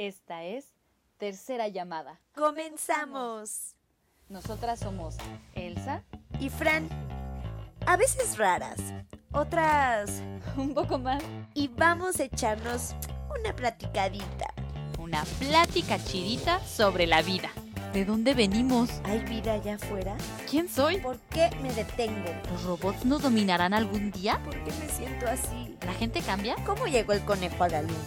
Esta es Tercera Llamada. ¡Comenzamos! Nosotras somos Elsa Y Fran, a veces raras, otras... un poco más. Y vamos a echarnos una platicadita. Una plática chidita sobre la vida. ¿De dónde venimos? ¿Hay vida allá afuera? ¿Quién soy? ¿Por qué me detengo? ¿Los robots nos dominarán algún día? ¿Por qué me siento así? ¿La gente cambia? ¿Cómo llegó el conejo a la luna?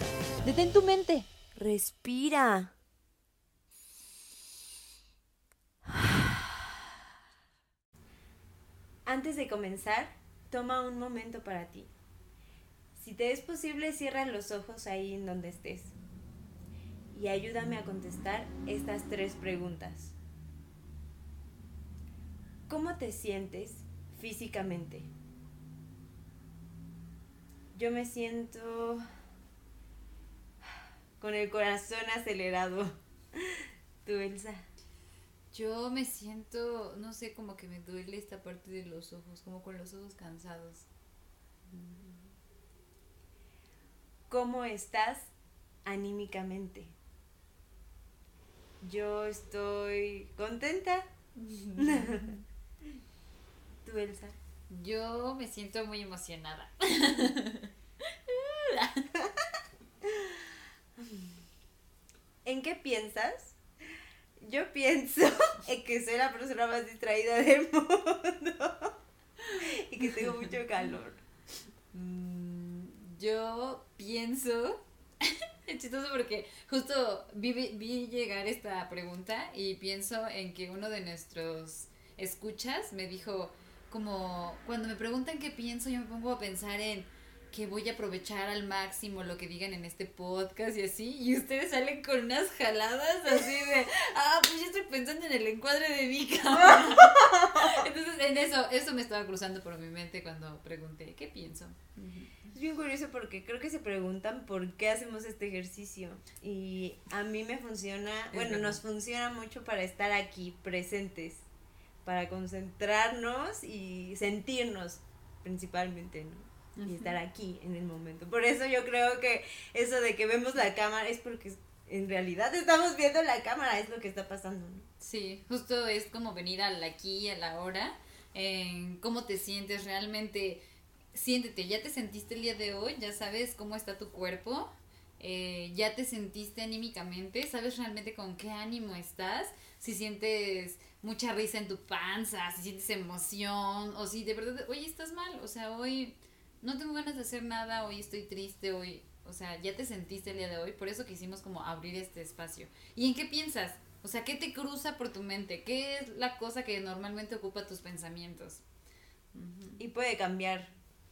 Detén tu mente. Respira. Antes de comenzar, toma un momento para ti. Si te es posible, cierra los ojos ahí en donde estés. Y ayúdame a contestar estas tres preguntas. ¿Cómo te sientes físicamente? Yo me siento con el corazón acelerado. ¿Tú, Elsa? Yo me siento, no sé, como que me duele esta parte de los ojos, como con los ojos cansados. ¿Cómo estás anímicamente? Yo estoy contenta. ¿Tú, Elsa? Yo me siento muy emocionada. ¿En qué piensas? Yo pienso en que soy la persona más distraída del mundo y que tengo mucho calor. Mm, Yo pienso, es chistoso porque justo vi, vi llegar esta pregunta y pienso en que uno de nuestros escuchas me dijo como cuando me preguntan qué pienso yo me pongo a pensar en que voy a aprovechar al máximo lo que digan en este podcast y así y ustedes salen con unas jaladas así de ah pues yo estoy pensando en el encuadre de mi cámara entonces en eso eso me estaba cruzando por mi mente cuando pregunté qué pienso Es bien curioso porque creo que se preguntan por qué hacemos este ejercicio y a mí me funciona, bueno, nos funciona mucho para estar aquí presentes, para concentrarnos y sentirnos principalmente, ¿no? Y estar aquí en el momento. Por eso yo creo que eso de que vemos la cámara es porque en realidad estamos viendo la cámara, es lo que está pasando, ¿no? Sí, justo es como venir al aquí y a la hora, cómo te sientes realmente, siéntete, ya te sentiste el día de hoy, ya sabes cómo está tu cuerpo, eh, ya te sentiste anímicamente, sabes realmente con qué ánimo estás, si sientes mucha risa en tu panza, si sientes emoción, o si de verdad, hoy estás mal, o sea, hoy no tengo ganas de hacer nada, hoy estoy triste, hoy, o sea, ya te sentiste el día de hoy, por eso quisimos como abrir este espacio. ¿Y en qué piensas? O sea, ¿qué te cruza por tu mente? ¿Qué es la cosa que normalmente ocupa tus pensamientos? Y puede cambiar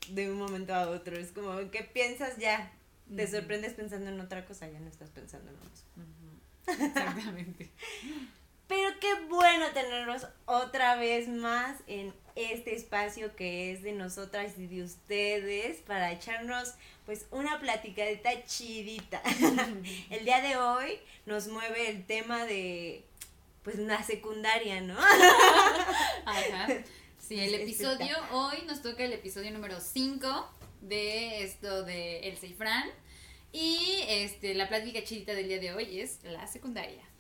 de un momento a otro, es como que piensas ya, te sorprendes pensando en otra cosa, ya no estás pensando en. Ujú. Exactamente. Pero qué bueno tenerlos otra vez más en este espacio que es de nosotras y de ustedes para echarnos pues una platicadita chidita. el día de hoy nos mueve el tema de pues la secundaria, ¿no? Ajá. Sí, el episodio, hoy nos toca el episodio número 5 de esto de Elsa y Fran. Y este, la plática chidita del día de hoy es la secundaria.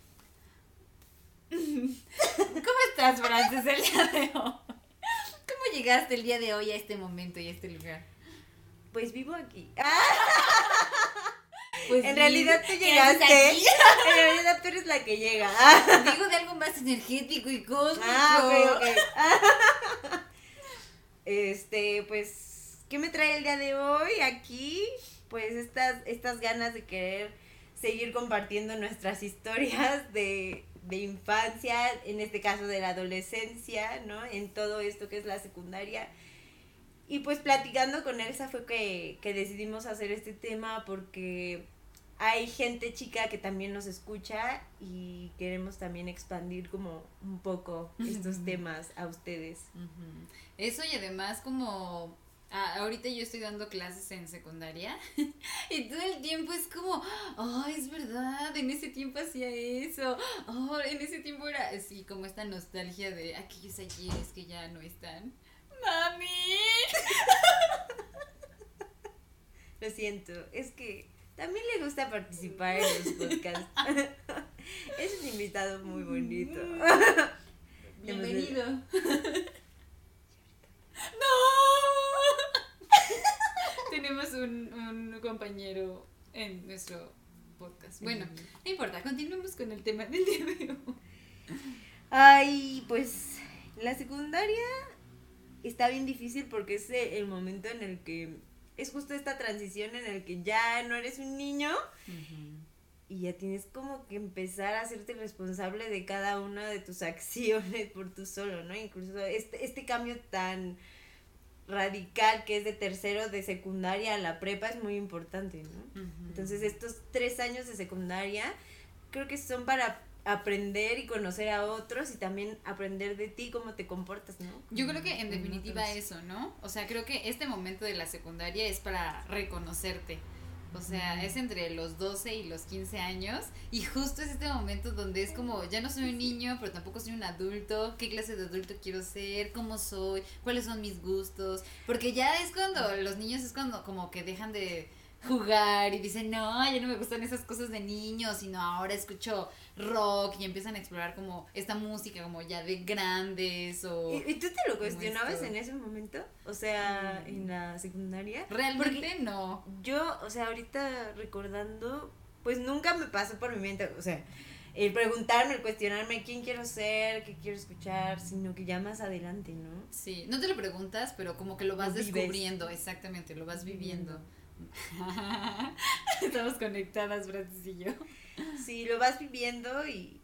¿Cómo estás, Frances, el día de hoy? ¿Cómo llegaste el día de hoy a este momento y a este lugar? Pues vivo aquí. Pues en realidad tú ¿qué llegaste. En realidad tú eres la que llega. Digo de algo más energético y cósmico. Ah, ok, ok. este, pues, ¿qué me trae el día de hoy aquí? Pues estas, estas ganas de querer seguir compartiendo nuestras historias de, de infancia, en este caso de la adolescencia, ¿no? En todo esto que es la secundaria. Y pues platicando con Elsa fue que, que decidimos hacer este tema porque hay gente chica que también nos escucha y queremos también expandir como un poco estos temas a ustedes. Eso y además como ah, ahorita yo estoy dando clases en secundaria y todo el tiempo es como, oh, es verdad, en ese tiempo hacía eso, oh, en ese tiempo era así como esta nostalgia de aquellos ayeres que ya no están. Mami. Lo siento, es que también le gusta participar en los podcasts. es un invitado muy bonito. Bienvenido. ¡No! Tenemos un, un compañero en nuestro podcast. Bueno, no importa, continuemos con el tema del día de hoy. Ay, pues la secundaria está bien difícil porque es el momento en el que es justo esta transición en el que ya no eres un niño y ya tienes como que empezar a hacerte responsable de cada una de tus acciones por tú solo, ¿no? Incluso este, este cambio tan radical que es de tercero de secundaria a la prepa es muy importante, ¿no? Entonces estos tres años de secundaria creo que son para aprender y conocer a otros y también aprender de ti cómo te comportas, ¿no? Yo creo que en definitiva eso, ¿no? O sea, creo que este momento de la secundaria es para reconocerte. O sea, es entre los 12 y los 15 años y justo es este momento donde es como, ya no soy un niño, pero tampoco soy un adulto, qué clase de adulto quiero ser, cómo soy, cuáles son mis gustos, porque ya es cuando los niños es cuando como que dejan de jugar y dicen, no, ya no me gustan esas cosas de niños, sino ahora escucho rock y empiezan a explorar como esta música como ya de grandes o... ¿Y, tú te lo cuestionabas en ese momento? O sea, mm. en la secundaria. Realmente no. Yo, o sea, ahorita recordando, pues nunca me pasó por mi mente, o sea, el preguntarme, el cuestionarme quién quiero ser, qué quiero escuchar, sino que ya más adelante, ¿no? Sí, no te lo preguntas, pero como que lo vas descubriendo, exactamente, lo vas viviendo. Estamos conectadas, Francis y yo. Sí, lo vas viviendo y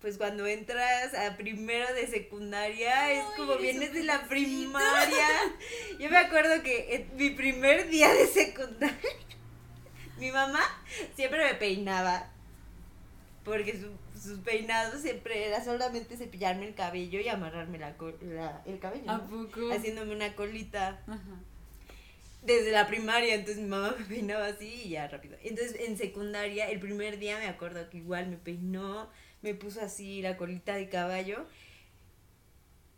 pues cuando entras a primero de secundaria es como vienes de la primaria. Yo me acuerdo que en mi primer día de secundaria mi mamá siempre me peinaba porque sus peinados siempre era solamente cepillarme el cabello y amarrarme la, el cabello. ¿A poco? Haciéndome una colita. Ajá desde la primaria, entonces mi mamá me peinaba así y ya rápido. Entonces en secundaria, el primer día me acuerdo que igual me peinó, me puso así la colita de caballo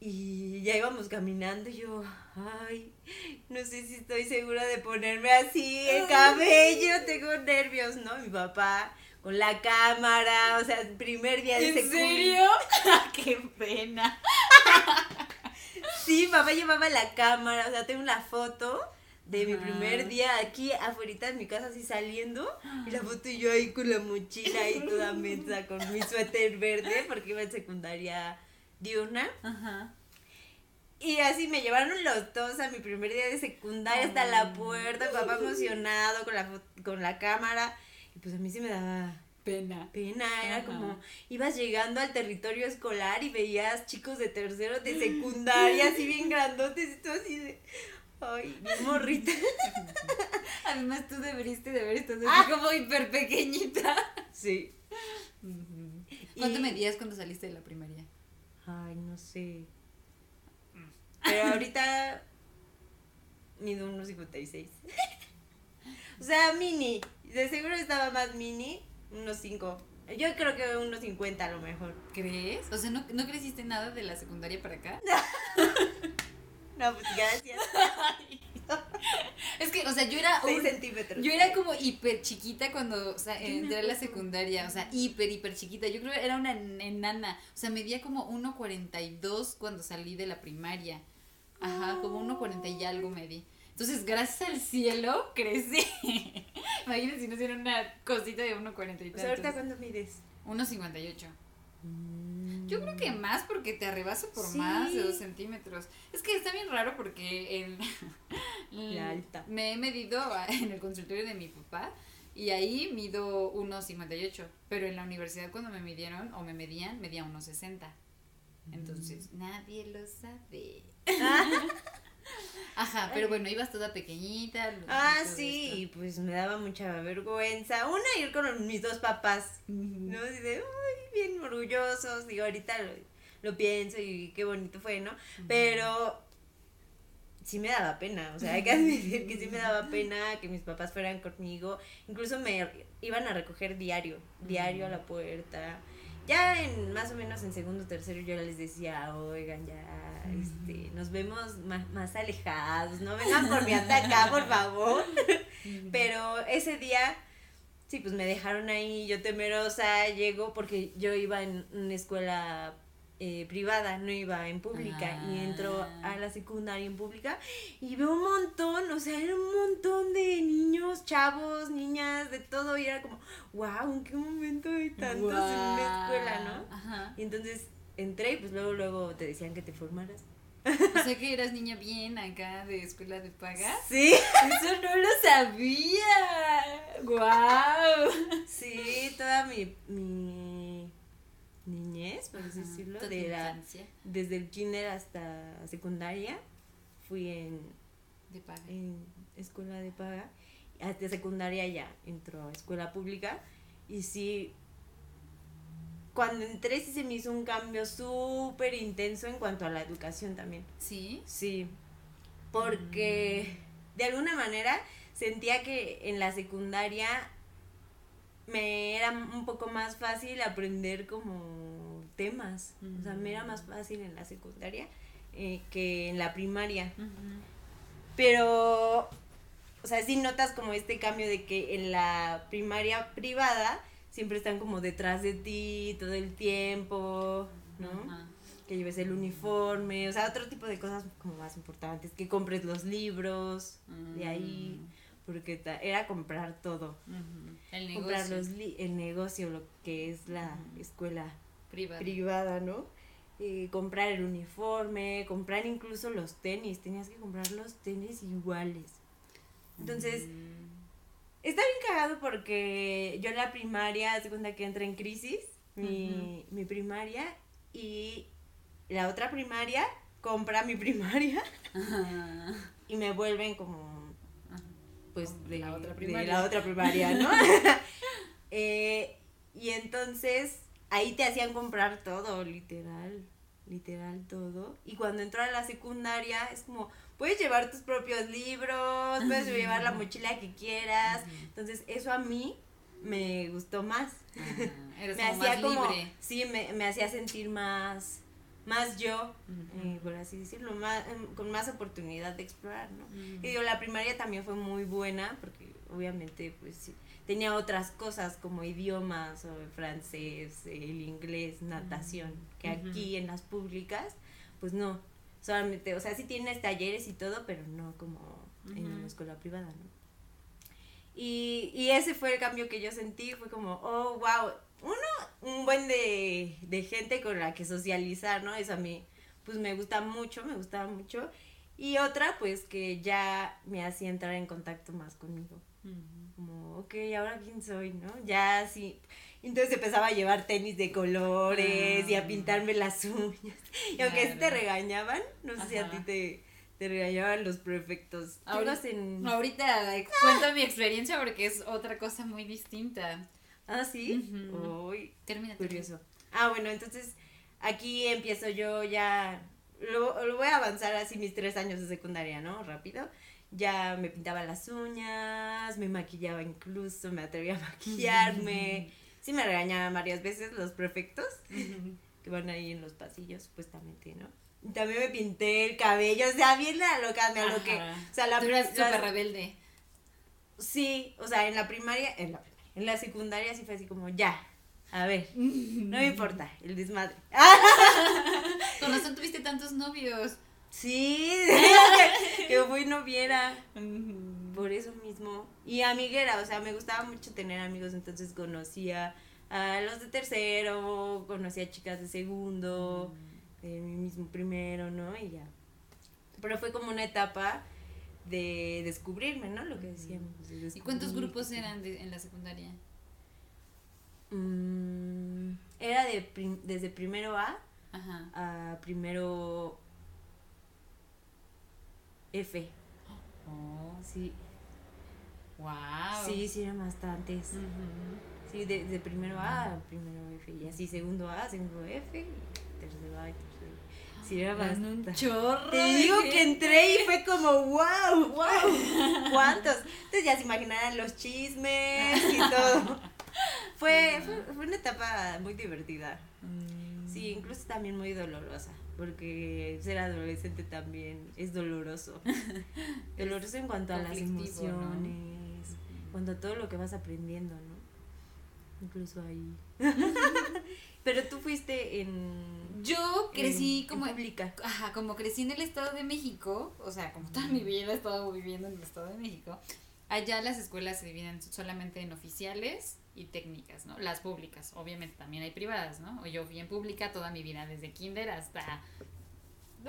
y ya íbamos caminando y yo, ay, no sé si estoy segura de ponerme así el cabello, tengo nervios, ¿no? Mi papá con la cámara, o sea, primer día de ¿En serio? ¡Qué pena! sí, papá llevaba la cámara, o sea, tengo una foto de mi primer día aquí afuera de mi casa así saliendo y la foto y yo ahí con la mochila y toda mensa con mi suéter verde porque iba en secundaria diurna. Ajá. Y así me llevaron los dos a mi primer día de secundaria hasta la puerta, papá emocionado con la con la cámara y pues a mí sí me daba pena. Pena, era como ibas llegando al territorio escolar y veías chicos de tercero de secundaria así bien grandotes y todo así de Ay, mi morrita. Además, tú deberías de haber estado así ah. como hiper pequeñita. Sí. ¿Cuánto medías cuando saliste de la primaria? Ay, no sé. Pero ahorita mido unos 56. o sea, mini. De seguro estaba más mini, unos 5. Yo creo que unos 50 a lo mejor. ¿Crees? O sea, ¿no, ¿no creciste nada de la secundaria para acá? No, pues gracias. es que, o sea, yo era. 6 centímetros. Yo era como hiper chiquita cuando o sea, entré a la secundaria. O sea, hiper, hiper chiquita. Yo creo que era una enana. O sea, medía como 1,42 cuando salí de la primaria. Ajá, como 1,40 y algo medí. Entonces, gracias al cielo, crecí. Imagínense si no hiciera una cosita de 1,40 y O sea, ¿ahorita cuánto mides? 1,58. Yo creo que más porque te arrebaso por más de dos centímetros. Es que está bien raro porque el, me he medido en el consultorio de mi papá y ahí mido 1,58. Pero en la universidad cuando me midieron o me medían, medía 1,60. Entonces, mm. nadie lo sabe. Ajá, pero bueno, ibas toda pequeñita. Ah, sí, pues me daba mucha vergüenza. Una, ir con mis dos papás, ¿no? Así de, uy, bien orgullosos. Digo, ahorita lo, pienso y qué bonito fue, ¿no? Pero sí me daba pena, o sea, hay que admitir que sí me daba pena que mis papás fueran conmigo. Incluso me iban a recoger diario, diario a la puerta ya en más o menos en segundo o tercero yo les decía, oigan, ya, este, nos vemos más, más alejados, no vengan por mi ataca, por favor. Pero ese día, Sí, pues me dejaron ahí, yo temerosa, llego porque yo iba en una escuela eh, privada, no iba en pública. Y entro a la secundaria en pública y veo un montón, o sea, era un montón de niños, chavos, niñas, de todo. Y era como, wow, ¿en qué momento hay tantos en una escuela, no? Ajá. Y entonces entré y pues luego, luego te decían que te formaras. O sea que eras niña bien acá de escuela de paga. Sí. Eso no lo sabía. Wow. Sí, toda mi, mi niñez, por así decirlo, de la, desde el kinder hasta secundaria, fui en, de paga. en escuela de paga. Hasta secundaria ya entró a escuela pública. Y sí, cuando entré sí se me hizo un cambio súper intenso en cuanto a la educación también. Sí. Sí, porque de alguna manera sentía que en la secundaria me era un poco más fácil aprender como temas. O sea, me era más fácil en la secundaria eh, que en la primaria. Pero, o sea, sí notas como este cambio de que en la primaria privada siempre están como detrás de ti todo el tiempo, ¿no? Ajá. que lleves el uniforme, o sea, otro tipo de cosas como más importantes, que compres los libros, de ahí, porque era comprar todo. El comprar negocio los li- el negocio, lo que es la escuela privado. privada, ¿no? Eh, comprar el uniforme, comprar incluso los tenis, tenías que comprar los tenis iguales. Entonces, Mm. Está bien cagado porque yo en la primaria, segunda que entra en crisis, mi, mi primaria, y la otra primaria compra mi primaria y me vuelven como, pues, Como de la otra de primaria. la otra primaria, ¿no? Eh, y entonces ahí te hacían comprar todo, literal, literal todo. Y cuando entró a la secundaria es como, puedes llevar tus propios libros, puedes llevar la mochila que quieras. Entonces eso a mí me gustó más. Ajá. Eres me como hacía más como, libre. sí, me, me hacía sentir más, más yo, eh, por así decirlo, más, em, con más oportunidad de explorar, ¿no? Y digo, la primaria también fue muy buena porque obviamente pues sí, tenía otras cosas como idiomas o el francés, el inglés, natación, que aquí en las públicas pues no, solamente, o sea, sí tienes talleres y todo, pero no como en Ujú. una escuela privada, ¿no? Y, y ese fue el cambio que yo sentí, fue como, oh, wow, uno, un buen de, de gente con la que socializar, ¿no? Eso a mí, pues me gusta mucho, me gustaba mucho. Y otra, pues que ya me hacía entrar en contacto más conmigo. Ujú. Como, ok, ahora quién soy, ¿no? Ya sí. Entonces empezaba a llevar tenis de colores y a Ah. pintarme las uñas. Y aunque sí te Claro. regañaban, no sé si a ti te, te regañaban los prefectos. ¿Tú Ahorita- en... Ahorita eh, cuento mi experiencia porque es otra cosa muy distinta. Ah, sí. Ujú. Uy, Termina. curioso. Ah, bueno, entonces aquí empiezo yo ya. Lo, lo voy a avanzar así mis tres años de secundaria, ¿no? Rápido. Ya me pintaba las uñas, me maquillaba incluso, me atrevía a maquillarme. Sí me regañaban varias veces los prefectos que van ahí en los pasillos, supuestamente, ¿no? Y también me pinté el cabello, o sea, bien la loca, me aloqué. O sea, la Tú eras súper rebelde. Sí, o sea, en la primaria, en la primaria, en la secundaria sí fue así como, ya, a ver, no me importa, el desmadre. Con razón tuviste tantos novios. Sí, que, que fui noviera, por eso mismo. Y amiguera, o sea, me gustaba mucho tener amigos, entonces conocía a los de tercero, conocía a chicas de segundo, de mi mismo primero, ¿no? Y ya. Pero fue como una etapa de descubrirme, ¿no? Lo que decíamos. de ¿Y cuántos grupos eran de- en la secundaria? Mm, era de prim- desde primero A Ajá. a primero F. Sí, Wow. sí, sí eran bastantes. Sí, de, de primero A a primero F. Y así segundo A, segundo F, y tercero A y tercero F. Sí, era Eran un bastante. chorro. Te digo que entré y fue como, wow, wow, ¿cuántos? Entonces ya se imaginarán los chismes y todo. Fue, fue, fue una etapa muy divertida. Mm. Sí, incluso también muy dolorosa, porque ser adolescente también es doloroso. doloroso en cuanto a las ¿no? Cuanto a todo lo que vas aprendiendo, ¿no? incluso ahí. Pero tú fuiste en... Yo crecí en- como en pública. Ajá, como crecí en el Estado de México, o sea, como toda mi vida he estado viviendo en el Estado de México, allá las escuelas se dividen solamente en oficiales y técnicas, ¿no? Las públicas, obviamente también hay privadas, ¿no? Yo fui en pública toda mi vida, desde kinder hasta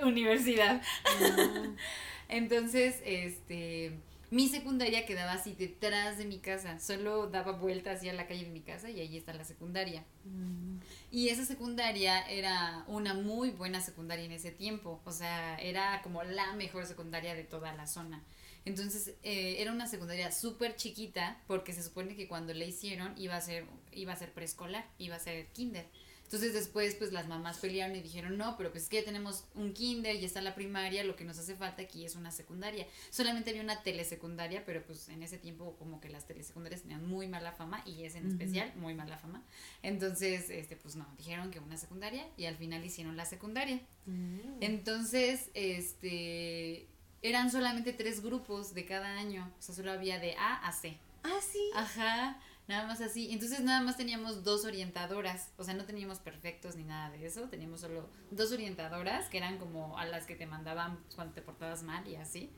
universidad. Entonces, este, mi secundaria quedaba así detrás de mi casa, solo daba vuelta hacia la calle de mi casa y ahí está la secundaria. Mm. Y esa secundaria era una muy buena secundaria en ese tiempo, o sea, era como la mejor secundaria de toda la zona. Entonces, eh, era una secundaria súper chiquita porque se supone que cuando la hicieron iba a ser, iba a ser preescolar, iba a ser kinder. Entonces después pues las mamás pelearon y dijeron, no, pero pues es que ya tenemos un kinder y está la primaria, lo que nos hace falta aquí es una secundaria. Solamente había una telesecundaria, pero pues en ese tiempo como que las telesecundarias tenían muy mala fama y es en especial muy mala fama. Entonces, este pues no, dijeron que una secundaria y al final hicieron la secundaria. Mm. Entonces, este eran solamente tres grupos de cada año, o sea, solo había de A a C. Ah, sí. Ajá, nada más así. Entonces nada más teníamos dos orientadoras, o sea, no teníamos perfectos ni nada de eso, teníamos solo dos orientadoras que eran como a las que te mandaban cuando te portabas mal y así.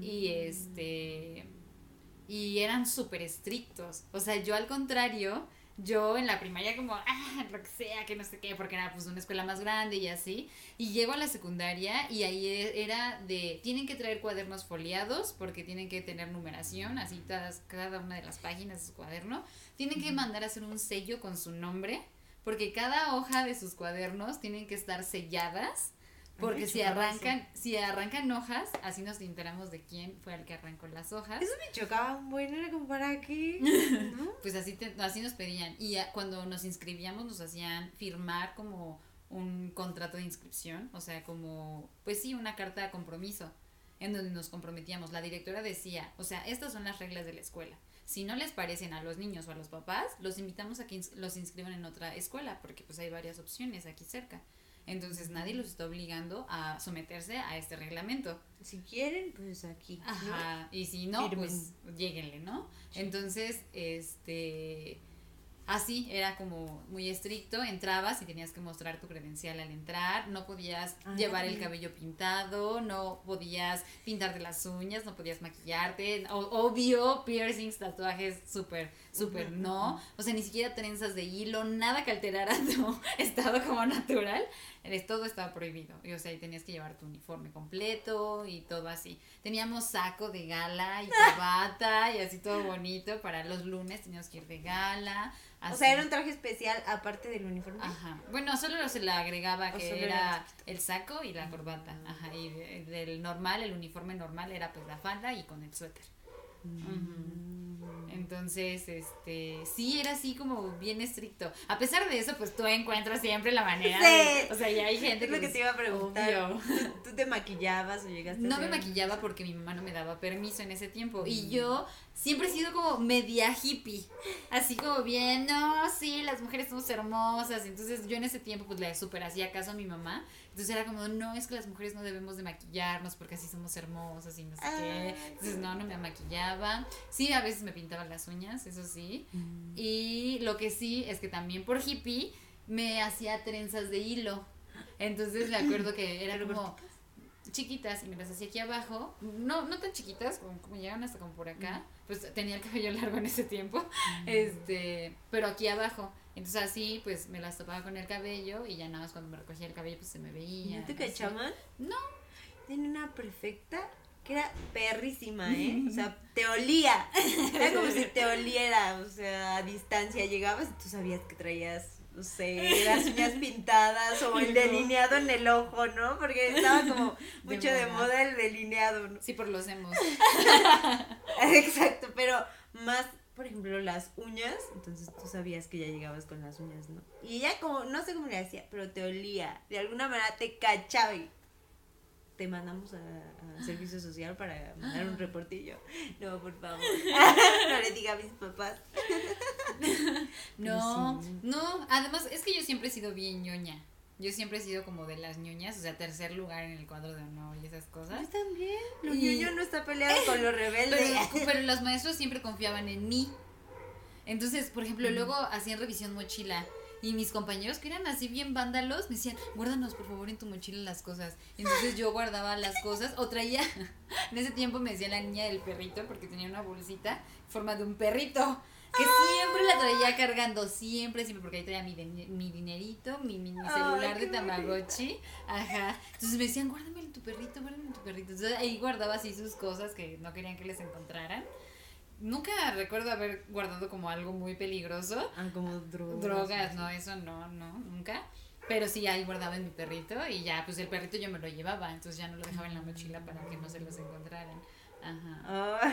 Y este y eran súper estrictos. O sea, yo al contrario, yo en la primaria como, ah, lo que sea, que no sé qué, porque era pues una escuela más grande y así. Y llego a la secundaria y ahí e- era de, tienen que traer cuadernos foliados porque tienen que tener numeración, así todas, cada una de las páginas de su cuaderno. Tienen que mandar a hacer un sello con su nombre porque cada hoja de sus cuadernos tienen que estar selladas. Porque si arrancan, si arrancan hojas, así nos enteramos de quién fue el que arrancó las hojas. Eso me chocaba un buen, era como para qué. ¿No? Pues así, te- así nos pedían. Y a- cuando nos inscribíamos nos hacían firmar como un contrato de inscripción, o sea, como, pues sí, una carta de compromiso, en donde nos comprometíamos. La directora decía, o sea, estas son las reglas de la escuela. Si no les parecen a los niños o a los papás, los invitamos a que ins- los inscriban en otra escuela, porque pues hay varias opciones aquí cerca. Entonces nadie los está obligando a someterse a este reglamento. Si quieren, pues aquí. ¿no? Ajá, y si no, Firmen. pues lléguenle, ¿no? Entonces, este, así era como muy estricto, entrabas y tenías que mostrar tu credencial al entrar, no podías Ah, llevar el cabello pintado, no podías pintarte las uñas, no podías maquillarte, obvio, piercings, tatuajes, súper, súper no, o sea, ni siquiera trenzas de hilo, nada que alterara tu estado como natural, todo estaba prohibido, y, o sea, y tenías que llevar tu uniforme completo y todo así. Teníamos saco de gala y corbata y así todo bonito, para los lunes teníamos que ir de gala. O sea, era un traje especial aparte del uniforme. Ajá. Bueno, solo se le agregaba O que era el saco y la corbata. Ajá. Y de- del normal, el uniforme normal era pues la falda y con el suéter. Mm. Entonces, este, sí era así como bien estricto. A pesar de eso, pues tú encuentras siempre la manera. Sí. de- o sea, ya hay gente Es lo que te iba a preguntar. ¿Tú, tú te maquillabas o llegaste a No me maquillaba porque mi mamá no me daba permiso en ese tiempo. Y yo siempre he sido como media hippie. Así como bien, no, sí, las mujeres somos hermosas. Entonces yo en ese tiempo pues le super hacía caso a mi mamá. Entonces era como, no, es que las mujeres no debemos de maquillarnos porque así somos hermosas y no sé qué. Ay, Entonces no, no me maquillaba. Sí, a veces me pintaba las uñas, eso sí. Mm. Y lo que sí es que también por hippie me hacía trenzas de hilo. Entonces me acuerdo que era como chiquitas y me las hacía aquí abajo. No, no tan chiquitas, como, como llegaban hasta como por acá. Pues tenía el cabello largo en ese tiempo. Este, pero aquí abajo. Entonces así pues me las topaba con el cabello y ya nada más cuando me recogía el cabello pues se me ¿Y veía. ¿No te cachaban? No. Tiene una perfecta que era perrísima, ¿eh? O sea, te olía. Era como si te oliera, o sea, a distancia llegabas y tú sabías que traías, no sé, las uñas pintadas o el delineado en el ojo, ¿no? Porque estaba como De mucho de moda. moda el delineado, ¿no? Sí, por los hemos. Exacto, pero más, por ejemplo, las uñas, entonces tú sabías que ya llegabas con las uñas, ¿no? Y ella como, no sé cómo le hacía, pero te olía, de alguna manera te cachaba y te mandamos a, a servicio social para mandar un reportillo. No, por favor, no le diga a mis papás. No, sí. no, además es que yo siempre he sido bien ñoña. Yo siempre he sido como de las ñoñas, o sea, tercer lugar en el cuadro de honor y esas cosas. Pues también, lo Y- ñoño no está peleado con lo rebelde. Pero, pero los maestros siempre confiaban en mí. Entonces, por ejemplo, luego hacían revisión mochila. Y mis compañeros que eran así bien vándalos me decían, guárdanos por favor en tu mochila las cosas. Entonces yo guardaba las cosas o traía, en ese tiempo me decía la niña del perrito porque tenía una bolsita en forma de un perrito. Que siempre la traía cargando, siempre, siempre, porque ahí traía mi, mi dinerito, mi, mi, celular de Tamagotchi. Ajá. Entonces me decían, guárdame tu perrito, guárdame tu perrito. Entonces ahí guardaba así sus cosas que no querían que les encontraran. Nunca recuerdo haber guardado como algo muy peligroso. Ah, como drogas. Drogas, no, eso no, no, nunca. Pero sí, ahí guardaba en mi perrito y ya, pues el perrito yo me lo llevaba, entonces ya no lo dejaba en la mochila para que no se los encontraran. Ajá.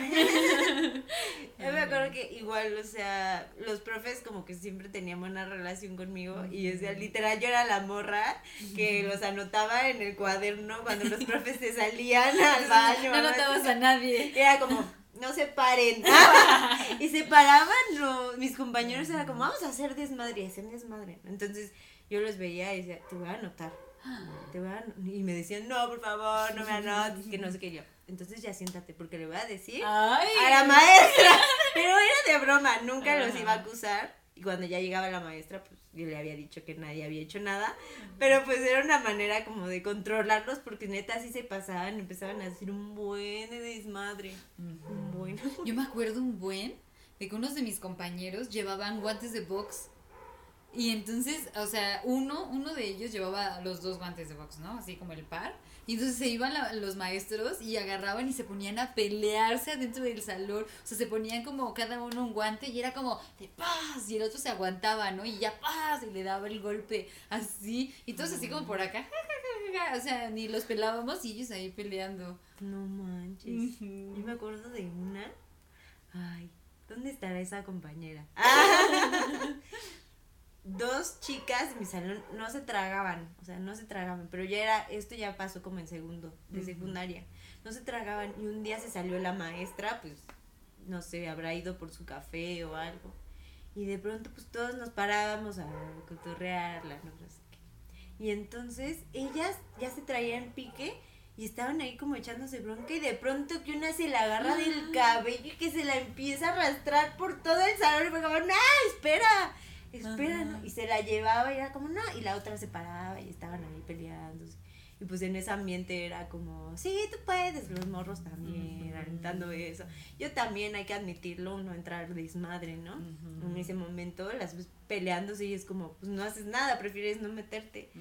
yo me acuerdo que igual, o sea, los profes como que siempre tenían buena relación conmigo y o sea, literal yo era la morra que los anotaba en el cuaderno cuando los profes se salían al baño. No anotabas a nadie. Era como, no se paren. y se paraban los, mis compañeros, era como, vamos a hacer desmadre, hacer desmadre. Entonces yo los veía y decía, te voy a anotar. Te voy a y me decían, no, por favor, no me anotes, que no sé qué yo. Entonces ya siéntate, porque le voy a decir a la maestra. Pero era de broma, nunca los iba a acusar. Y cuando ya llegaba la maestra, pues yo le había dicho que nadie había hecho nada, pero pues era una manera como de controlarlos porque neta así se pasaban, empezaban a hacer un buen de desmadre. Un buen. Yo me acuerdo un buen de que unos de mis compañeros llevaban guantes de box. Y entonces, o sea, uno, uno de ellos llevaba los dos guantes de box, ¿no? Así como el par. Y entonces se iban los maestros y agarraban y se ponían a pelearse adentro del salón. O sea, se ponían como cada uno un guante y era como de paz. Y el otro se aguantaba, ¿no? Y ya paz. Y le daba el golpe así. Y todos así como por acá. O sea, ni los pelábamos y ellos ahí peleando. No manches. Yo me acuerdo de una. Ay, ¿dónde estará esa compañera? dos chicas de mi salón no se tragaban, o sea, no se tragaban, pero ya era, esto ya pasó como en segundo, de secundaria, no se tragaban y un día se salió la maestra, pues, no sé, habrá ido por su café o algo, y de pronto pues todos nos parábamos a cotorrearla, no sé qué, y entonces ellas ya se traían pique y estaban ahí como echándose bronca y de pronto que una se la agarra del ah. cabello y que se la empieza a arrastrar por todo el salón y me dijo, no, espera, espera, ¿no? Y se la llevaba y era como, no, y la otra se paraba y estaban ahí peleándose. Y pues en ese ambiente era como, sí, tú puedes, los morros también, alentando eso. Yo también, hay que admitirlo, no entrar desmadre, ¿no? En ese momento las peleándose y es como, pues no haces nada, prefieres no meterte.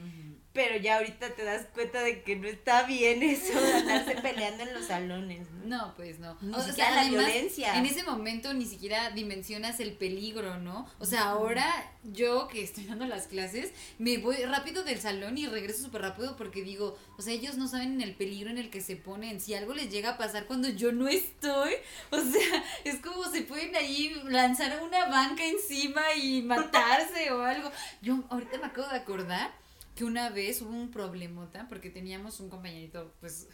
Pero ya ahorita te das cuenta de que no está bien eso de andarse peleando en los salones. No, no pues no. o sea, la violencia. En ese momento ni siquiera dimensionas el peligro, ¿no? O sea, ahora yo que estoy dando las clases, me voy rápido del salón y regreso súper rápido porque digo, o sea, ellos no saben el peligro en el que se ponen. Si algo les llega a pasar cuando yo no estoy, o sea, es como se pueden ahí lanzar una banca encima y o algo. Yo ahorita me acabo de acordar que una vez hubo un problemota porque teníamos un compañerito, pues,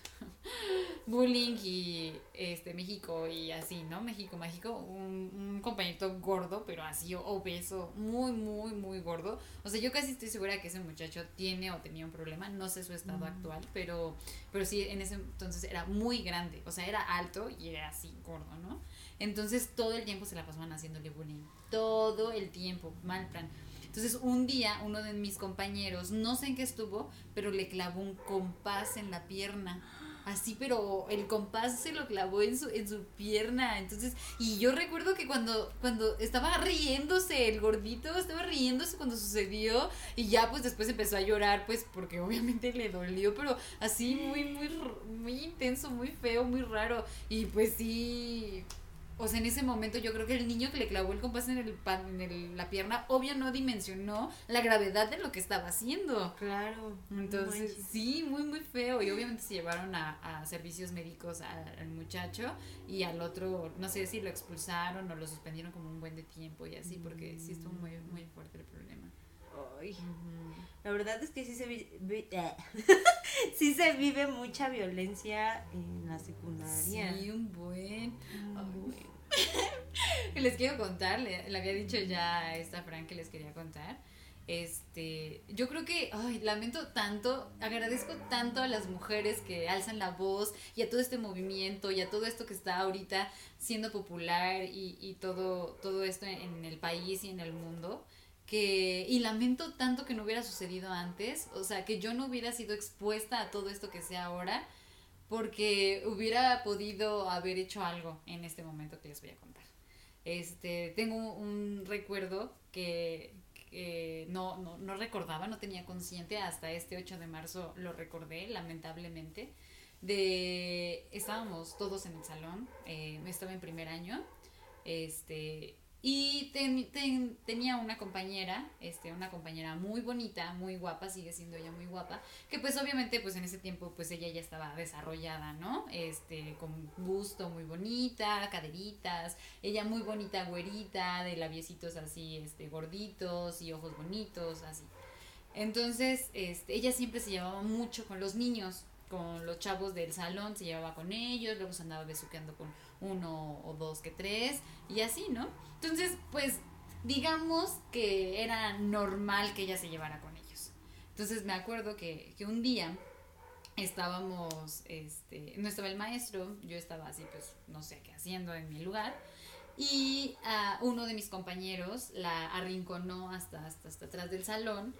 bullying y este México y así, ¿no? México mágico, un, un compañerito gordo, pero así obeso, muy, muy, muy gordo. O sea, yo casi estoy segura que ese muchacho tiene o tenía un problema, no sé su estado actual, pero, pero sí, en ese entonces era muy grande, o sea, era alto y era así, gordo, ¿no? Entonces todo el tiempo se la pasaban haciéndole bullying, todo el tiempo, mal plan. Entonces un día uno de mis compañeros, no sé en qué estuvo, pero le clavó un compás en la pierna. Así, pero el compás se lo clavó en su, en su pierna. Entonces, y yo recuerdo que cuando, cuando estaba riéndose el gordito, estaba riéndose cuando sucedió. Y ya pues después empezó a llorar, pues, porque obviamente le dolió, pero así muy, muy, muy intenso, muy feo, muy raro. Y pues sí, o sea, en ese momento yo creo que el niño que le clavó el compás en, el, pan, en la pierna, obvio no dimensionó la gravedad de lo que estaba haciendo. Claro. Entonces, sí, muy, muy feo. Y obviamente se llevaron a, a servicios médicos al muchacho y al otro, no sé si lo expulsaron o lo suspendieron como un buen de tiempo y así, porque sí estuvo muy, muy fuerte el problema. Ay. La verdad es que sí se, vive, sí se vive mucha violencia en la secundaria. Sí, un buen. les quiero contar, le, había dicho ya a esta Fran que les quería contar. Este, yo creo que, ay, lamento tanto, agradezco tanto a las mujeres que alzan la voz y a todo este movimiento y a todo esto que está ahorita siendo popular y, y todo, todo esto en el país y en el mundo que y lamento tanto que no hubiera sucedido antes, o sea, que yo no hubiera sido expuesta a todo esto que sea ahora, porque hubiera podido haber hecho algo en este momento que les voy a contar. Este, tengo un recuerdo que, no, no, no, recordaba, no tenía consciente, hasta este 8 de marzo lo recordé, lamentablemente, de, estábamos todos en el salón, eh, estaba en primer año, este, y tenía una compañera, este, una compañera muy bonita, muy guapa, sigue siendo ella muy guapa, que pues obviamente pues en ese tiempo pues ella ya estaba desarrollada, ¿no? Este, con busto muy bonita, caderitas, ella muy bonita, güerita, de labiecitos así, este, gorditos y ojos bonitos, así. Entonces, este, ella siempre se llevaba mucho con los niños, con los chavos del salón, se llevaba con ellos, luego se andaba besuqueando con uno o dos que tres, y así, ¿no? Entonces, pues, digamos que era normal que ella se llevara con ellos. Entonces me acuerdo que, que un día estábamos, este, no estaba el maestro, yo estaba así, pues, no sé qué haciendo en mi lugar. Y uno de mis compañeros la arrinconó hasta, hasta, hasta atrás del salón.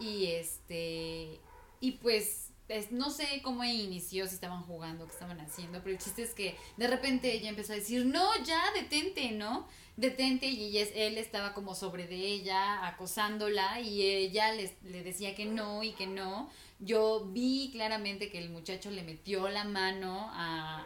Y este, y pues no sé cómo inició, si estaban jugando, qué estaban haciendo, pero el chiste es que de repente ella empezó a decir, no, ya, detente, ¿no? Detente y él estaba como sobre de ella, acosándola y ella le decía que no y que no yo vi claramente que el muchacho le metió la mano a,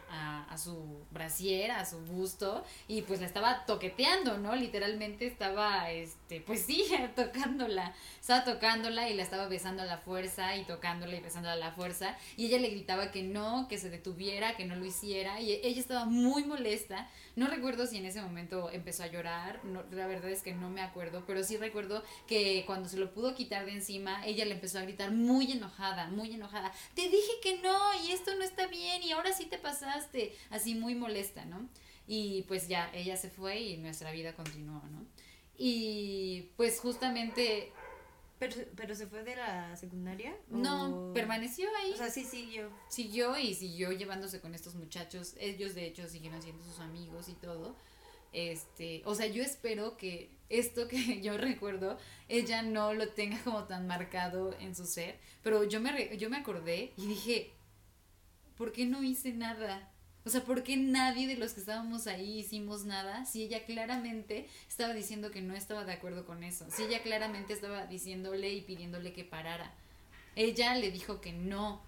a, su brasier, a su busto, y pues la estaba toqueteando, ¿no? Literalmente estaba, este, pues sí, tocándola, estaba tocándola y la estaba besando a la fuerza y tocándola y besándola a la fuerza, y ella le gritaba que no, que se detuviera, que no lo hiciera, y ella estaba muy molesta, no recuerdo si en ese momento empezó a llorar, no, la verdad es que no me acuerdo, pero sí recuerdo que cuando se lo pudo quitar de encima, ella le empezó a gritar muy enojada, muy enojada. Te dije que no y esto no está bien y ahora sí te pasaste. Así muy molesta, ¿no? Y pues ya, ella se fue y nuestra vida continuó, ¿no? Y pues justamente... ¿Pero, pero se fue de la secundaria? No, permaneció ahí. O sea, sí siguió. Siguió y siguió llevándose con estos muchachos. Ellos de hecho siguieron siendo sus amigos y todo. Este, o sea, yo espero que esto que yo recuerdo, ella no lo tenga como tan marcado en su ser, pero yo me, yo me acordé y dije, ¿por qué no hice nada? O sea, ¿por qué nadie de los que estábamos ahí hicimos nada si ella claramente estaba diciendo que no estaba de acuerdo con eso? Si ella claramente estaba diciéndole y pidiéndole que parara. Ella le dijo que no.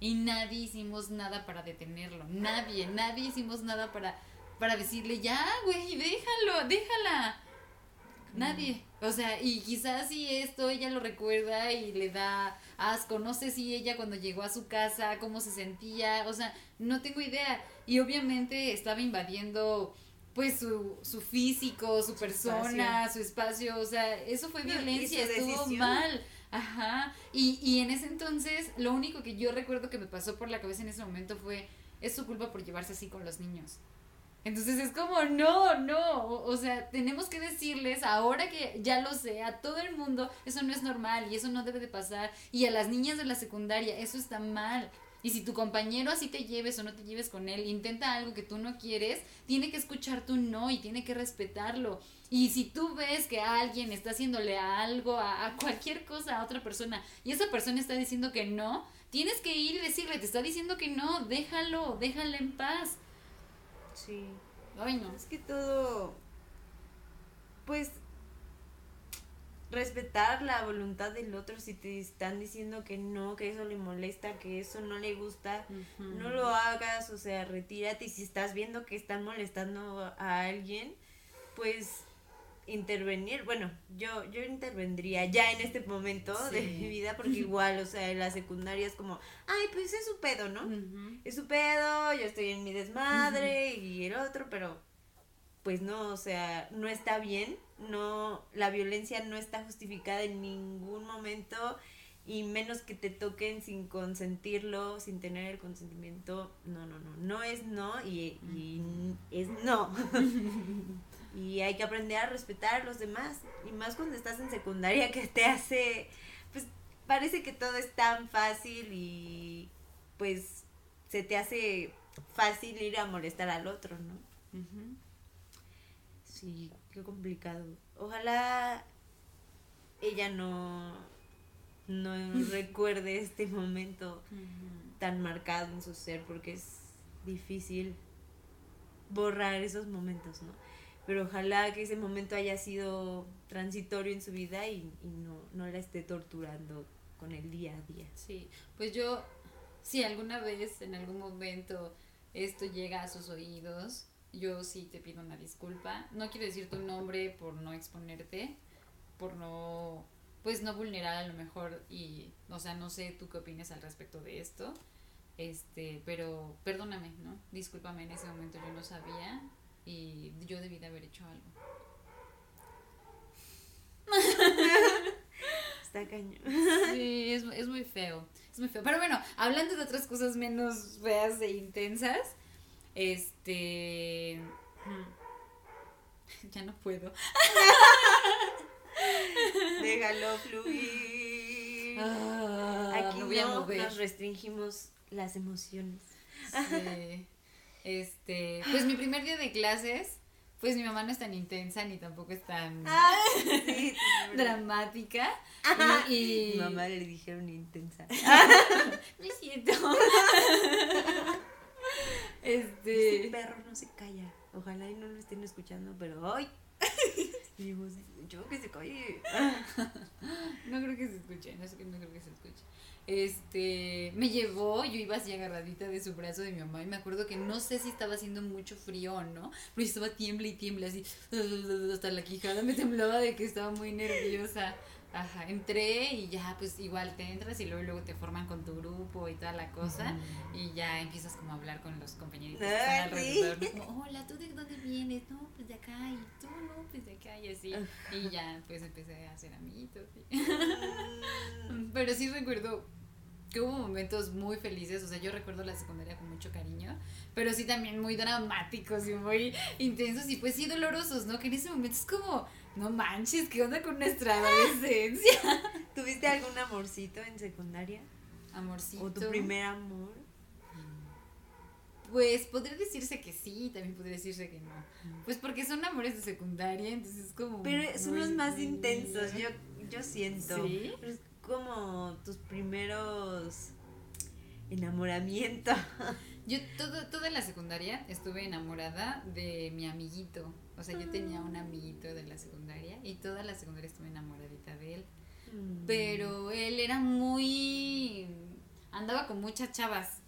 Y nadie hicimos nada para detenerlo. Nadie, nadie hicimos nada para para decirle, ya, güey, déjalo, déjala. Nadie. O sea, y quizás si esto ella lo recuerda y le da asco. No sé si ella cuando llegó a su casa, cómo se sentía. O sea, no tengo idea. Y obviamente estaba invadiendo pues su, su físico, su, persona, su espacio, o sea, eso fue violencia, estuvo mal. Ajá. Y, y en ese entonces, lo único que yo recuerdo que me pasó por la cabeza en ese momento fue, es su culpa por llevarse así con los niños. Entonces es como, no, no, o, sea, tenemos que decirles, ahora que ya lo sé, a todo el mundo, eso no es normal y eso no debe de pasar. Y a las niñas de la secundaria, eso está mal. Y si tu compañero así te lleves o no te lleves con él, intenta algo que tú no quieres, tiene que escuchar tu no y tiene que respetarlo. Y si tú ves que alguien está haciéndole algo, a, a cualquier cosa, a otra persona, y esa persona está diciendo que no, tienes que ir y decirle, te está diciendo que no, déjalo, déjala en paz. Sí. Ay, no. Es que todo. Pues. Respetar la voluntad del otro si te están diciendo que no, que eso le molesta, que eso no le gusta, no lo hagas, o sea, retírate y si estás viendo que están molestando a alguien, pues intervenir, bueno, yo, yo intervendría ya en este momento de mi vida, porque igual, o sea, en la secundaria es como, ay, pues es su pedo, ¿no? Es su pedo, yo estoy en mi desmadre y el otro, pero pues no, o sea, no está bien, no, la violencia no está justificada en ningún momento y menos que te toquen sin consentirlo, sin tener el consentimiento, no, no, no, no es no y, y es no. Y hay que aprender a respetar a los demás. Y más cuando estás en secundaria que te hace, pues parece que todo es tan fácil y pues se te hace fácil ir a molestar al otro, ¿no? Sí, qué complicado. Ojalá ella no, no recuerde este momento tan marcado en su ser porque es difícil borrar esos momentos, ¿no? Pero ojalá que ese momento haya sido transitorio en su vida y, no, no la esté torturando con el día a día. Sí, pues yo, si alguna vez, en algún momento, esto llega a sus oídos, yo sí te pido una disculpa. No quiero decir tu nombre por no exponerte, por no, pues no vulnerar a lo mejor y, o sea, no sé tú qué opinas al respecto de esto. Este, pero perdóname, ¿no? Discúlpame, en ese momento yo no sabía y yo debí de haber hecho algo. Está cañón. Sí, es, es muy feo. Es muy feo. Pero bueno, hablando de otras cosas menos feas e intensas, este. Ya no puedo. Déjalo fluir. Ah, Aquí no nos restringimos las emociones. Sí. Este, pues mi primer día de clases, pues mi mamá no es tan intensa ni tampoco es tan ah, dramática. Y, Mi mamá le dijeron intensa. Me siento. Este. Este perro no se calla. Ojalá y no lo estén escuchando, pero yo que se calle. no creo que se escuche, no, no creo que se escuche. Este, me llevó, yo iba así agarradita de su brazo de mi mamá y me acuerdo que no sé si estaba haciendo mucho frío o no, pero estaba tiembla y tiembla así, hasta la quijada me temblaba de que estaba muy nerviosa. Ajá, entré y ya pues igual te entras y luego, luego te forman con tu grupo y toda la cosa y ya empiezas como a hablar con los compañeritos que están alrededor. Como, hola, ¿tú de dónde vienes? No, pues de acá y tú no, pues de acá y así. Y ya pues empecé a hacer amiguitos. Mm. Pero sí recuerdo que hubo momentos muy felices, o sea, yo recuerdo la secundaria con mucho cariño, pero sí también muy dramáticos y muy intensos y pues sí dolorosos, ¿no? Que en ese momento es como no manches, ¿qué onda con nuestra adolescencia? ¿Tuviste algún amorcito en secundaria? Amorcito. ¿O tu primer amor? Pues podría decirse que sí, también podría decirse que no. Pues porque son amores de secundaria, entonces es como. Pero son los más intensos, yo, yo siento. ¿Sí? Es como tus primeros enamoramientos. Yo todo, toda la secundaria estuve enamorada de mi amiguito. O sea, yo tenía un amiguito de la secundaria y toda la secundaria estuve enamoradita de él. Mm. Pero él era muy... andaba con muchas chavas.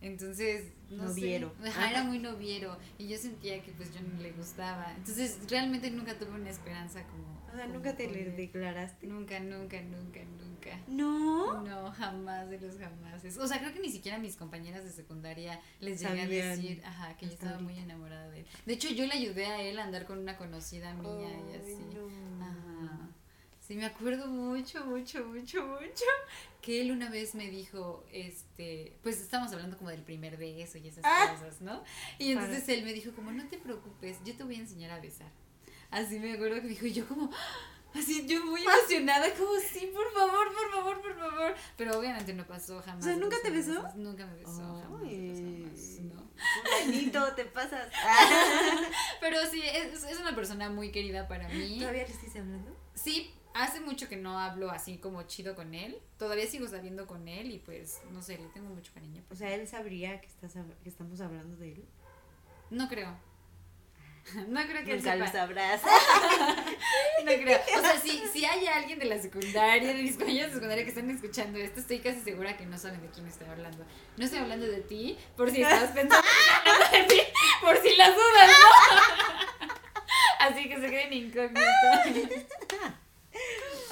Entonces, no noviero. era muy noviero. Y yo sentía que pues yo no le gustaba. Entonces, realmente nunca tuve una esperanza como... O sea, nunca te le declaraste. Nunca, nunca, nunca, nunca. ¿No? No, jamás de los jamases. O sea, creo que ni siquiera mis compañeras de secundaria les llegué a decir, ajá, que yo estaba muy enamorada de él. De hecho, yo le ayudé a él a andar con una conocida mía y así. Ajá. Sí, me acuerdo mucho, mucho, mucho, mucho que él una vez me dijo, este, pues estamos hablando como del primer beso y esas ah. cosas, ¿no? Y entonces él me dijo como, no te preocupes, yo te voy a enseñar a besar. Así me acuerdo que dijo, y yo como, así yo muy emocionada, como, sí, por favor, por favor, por favor. Pero obviamente no pasó jamás. O sea, ¿nunca te besó? Nunca me besó, jamás. no. Te pasas. Pero sí, es, es una persona muy querida para mí. ¿Todavía le estás hablando? Sí, hace mucho que no hablo así como chido con él. Todavía sigo sabiendo con él y pues, no sé, le tengo mucho cariño. O sea, ¿él sabría que, estás, que estamos hablando de él? No creo. No creo que Nunca él lo sabrás. no creo. O sea, si, si hay alguien de la secundaria, de mis compañeros de secundaria que están escuchando esto, estoy casi segura que no saben de quién estoy hablando. No estoy hablando de ti, por si estabas pensando de ti, por si las dudas, ¿no? Así que se queden incógnitos.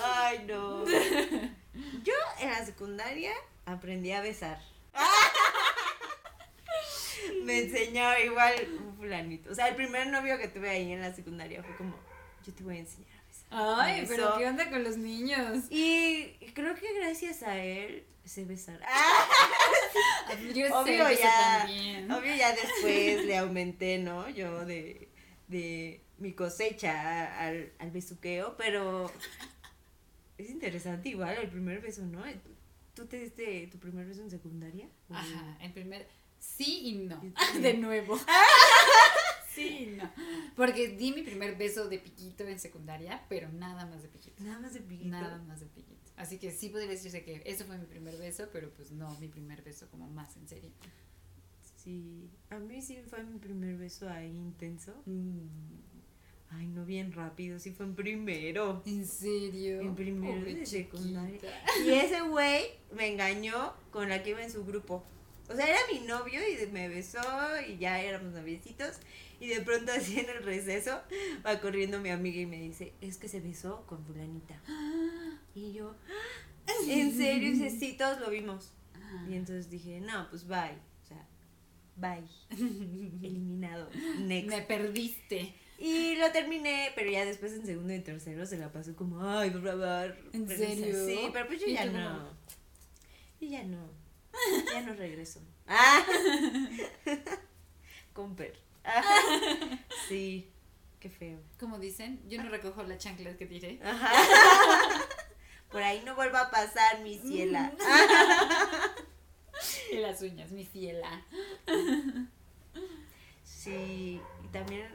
Ay, no. Yo en la secundaria aprendí a besar. Me enseñó igual un fulanito. O sea, el primer novio que tuve ahí en la secundaria fue como, yo te voy a enseñar a besar. Ay, pero ¿qué onda con los niños? Y creo que gracias a él sé besar. yo obvio ya, también. Obvio ya después le aumenté, ¿no? Yo de, de mi cosecha al, al besuqueo, pero es interesante igual el primer beso, ¿no? ¿Tú te diste tu primer beso en secundaria? Ajá, en primer... Sí y no. De nuevo. sí y no. Porque di mi primer beso de piquito en secundaria, pero nada más de piquito. Nada más de piquito. Nada más de piquito. Así que sí podría decirse que eso fue mi primer beso, pero pues no mi primer beso como más en serio. Sí, a mí sí fue mi primer beso ahí intenso. Mm. Ay, no bien rápido, sí fue en primero. ¿En serio? En primero de secundaria. Y ese güey me engañó con la que iba en su grupo. O sea, era mi novio y me besó y ya éramos noviecitos. Y de pronto así en el receso va corriendo mi amiga y me dice, es que se besó con fulanita. Y yo, ¿en serio? Y dice, sí, todos lo vimos. Y entonces dije, no, pues bye. O sea, bye. Eliminado. Next. Me perdiste. Y lo terminé, pero ya después en segundo y tercero se la pasó como, ay, por favor. ¿En serio? Sí, pero pues yo ya no. Y ya no. Ya no regreso. Ah. Comper. Sí, qué feo. Como dicen, yo no recojo la chancla que tiré. Por ahí no vuelva a pasar, mi ciela. y las uñas, mi ciela. Sí, y también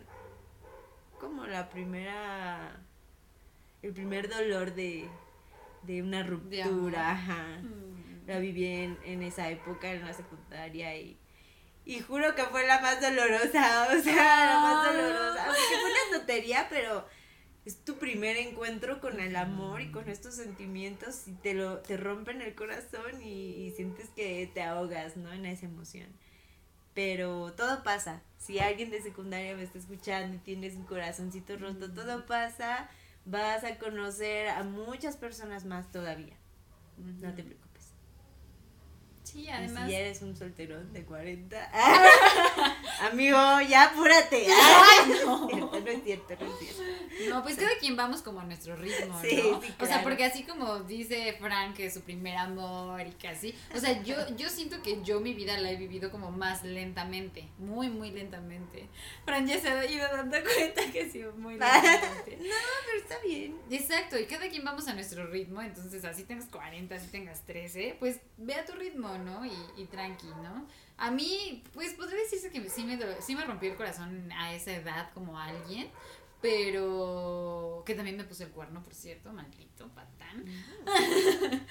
como la primera, el primer dolor de, de una ruptura, ajá. Mm. La viví en, en esa época, en la secundaria y y juro que fue la más dolorosa, o sea, la más dolorosa. Porque fue una tontería, pero es tu primer encuentro con el amor y con estos sentimientos y te lo te rompen el corazón y, sientes que te ahogas, ¿no? En esa emoción. Pero todo pasa. Si alguien de secundaria me está escuchando y tienes un corazoncito roto, todo pasa. Vas a conocer a muchas personas más todavía. No te preocupes. Sí, además. si eres un solterón de 40. Amigo, ya apúrate. Ay, no. no es cierto, no es cierto. No, pues cada quien vamos como a nuestro ritmo, ¿no? O sea, porque así como dice Frank que es su primer amor y casi. O sea, yo, yo siento que yo mi vida la he vivido como más lentamente. Muy, muy lentamente. Frank ya se ha ido dando cuenta que sí, muy lentamente. no, pero está bien. Exacto, y cada quien vamos a nuestro ritmo. Entonces, así tengas 40, así tengas 13, pues ve a tu ritmo. ¿No? Y, y tranqui, ¿no? A mí, pues podría decirse que sí me, sí me rompió el corazón a esa edad como alguien, pero que también me puse el cuerno, por cierto, maldito patán.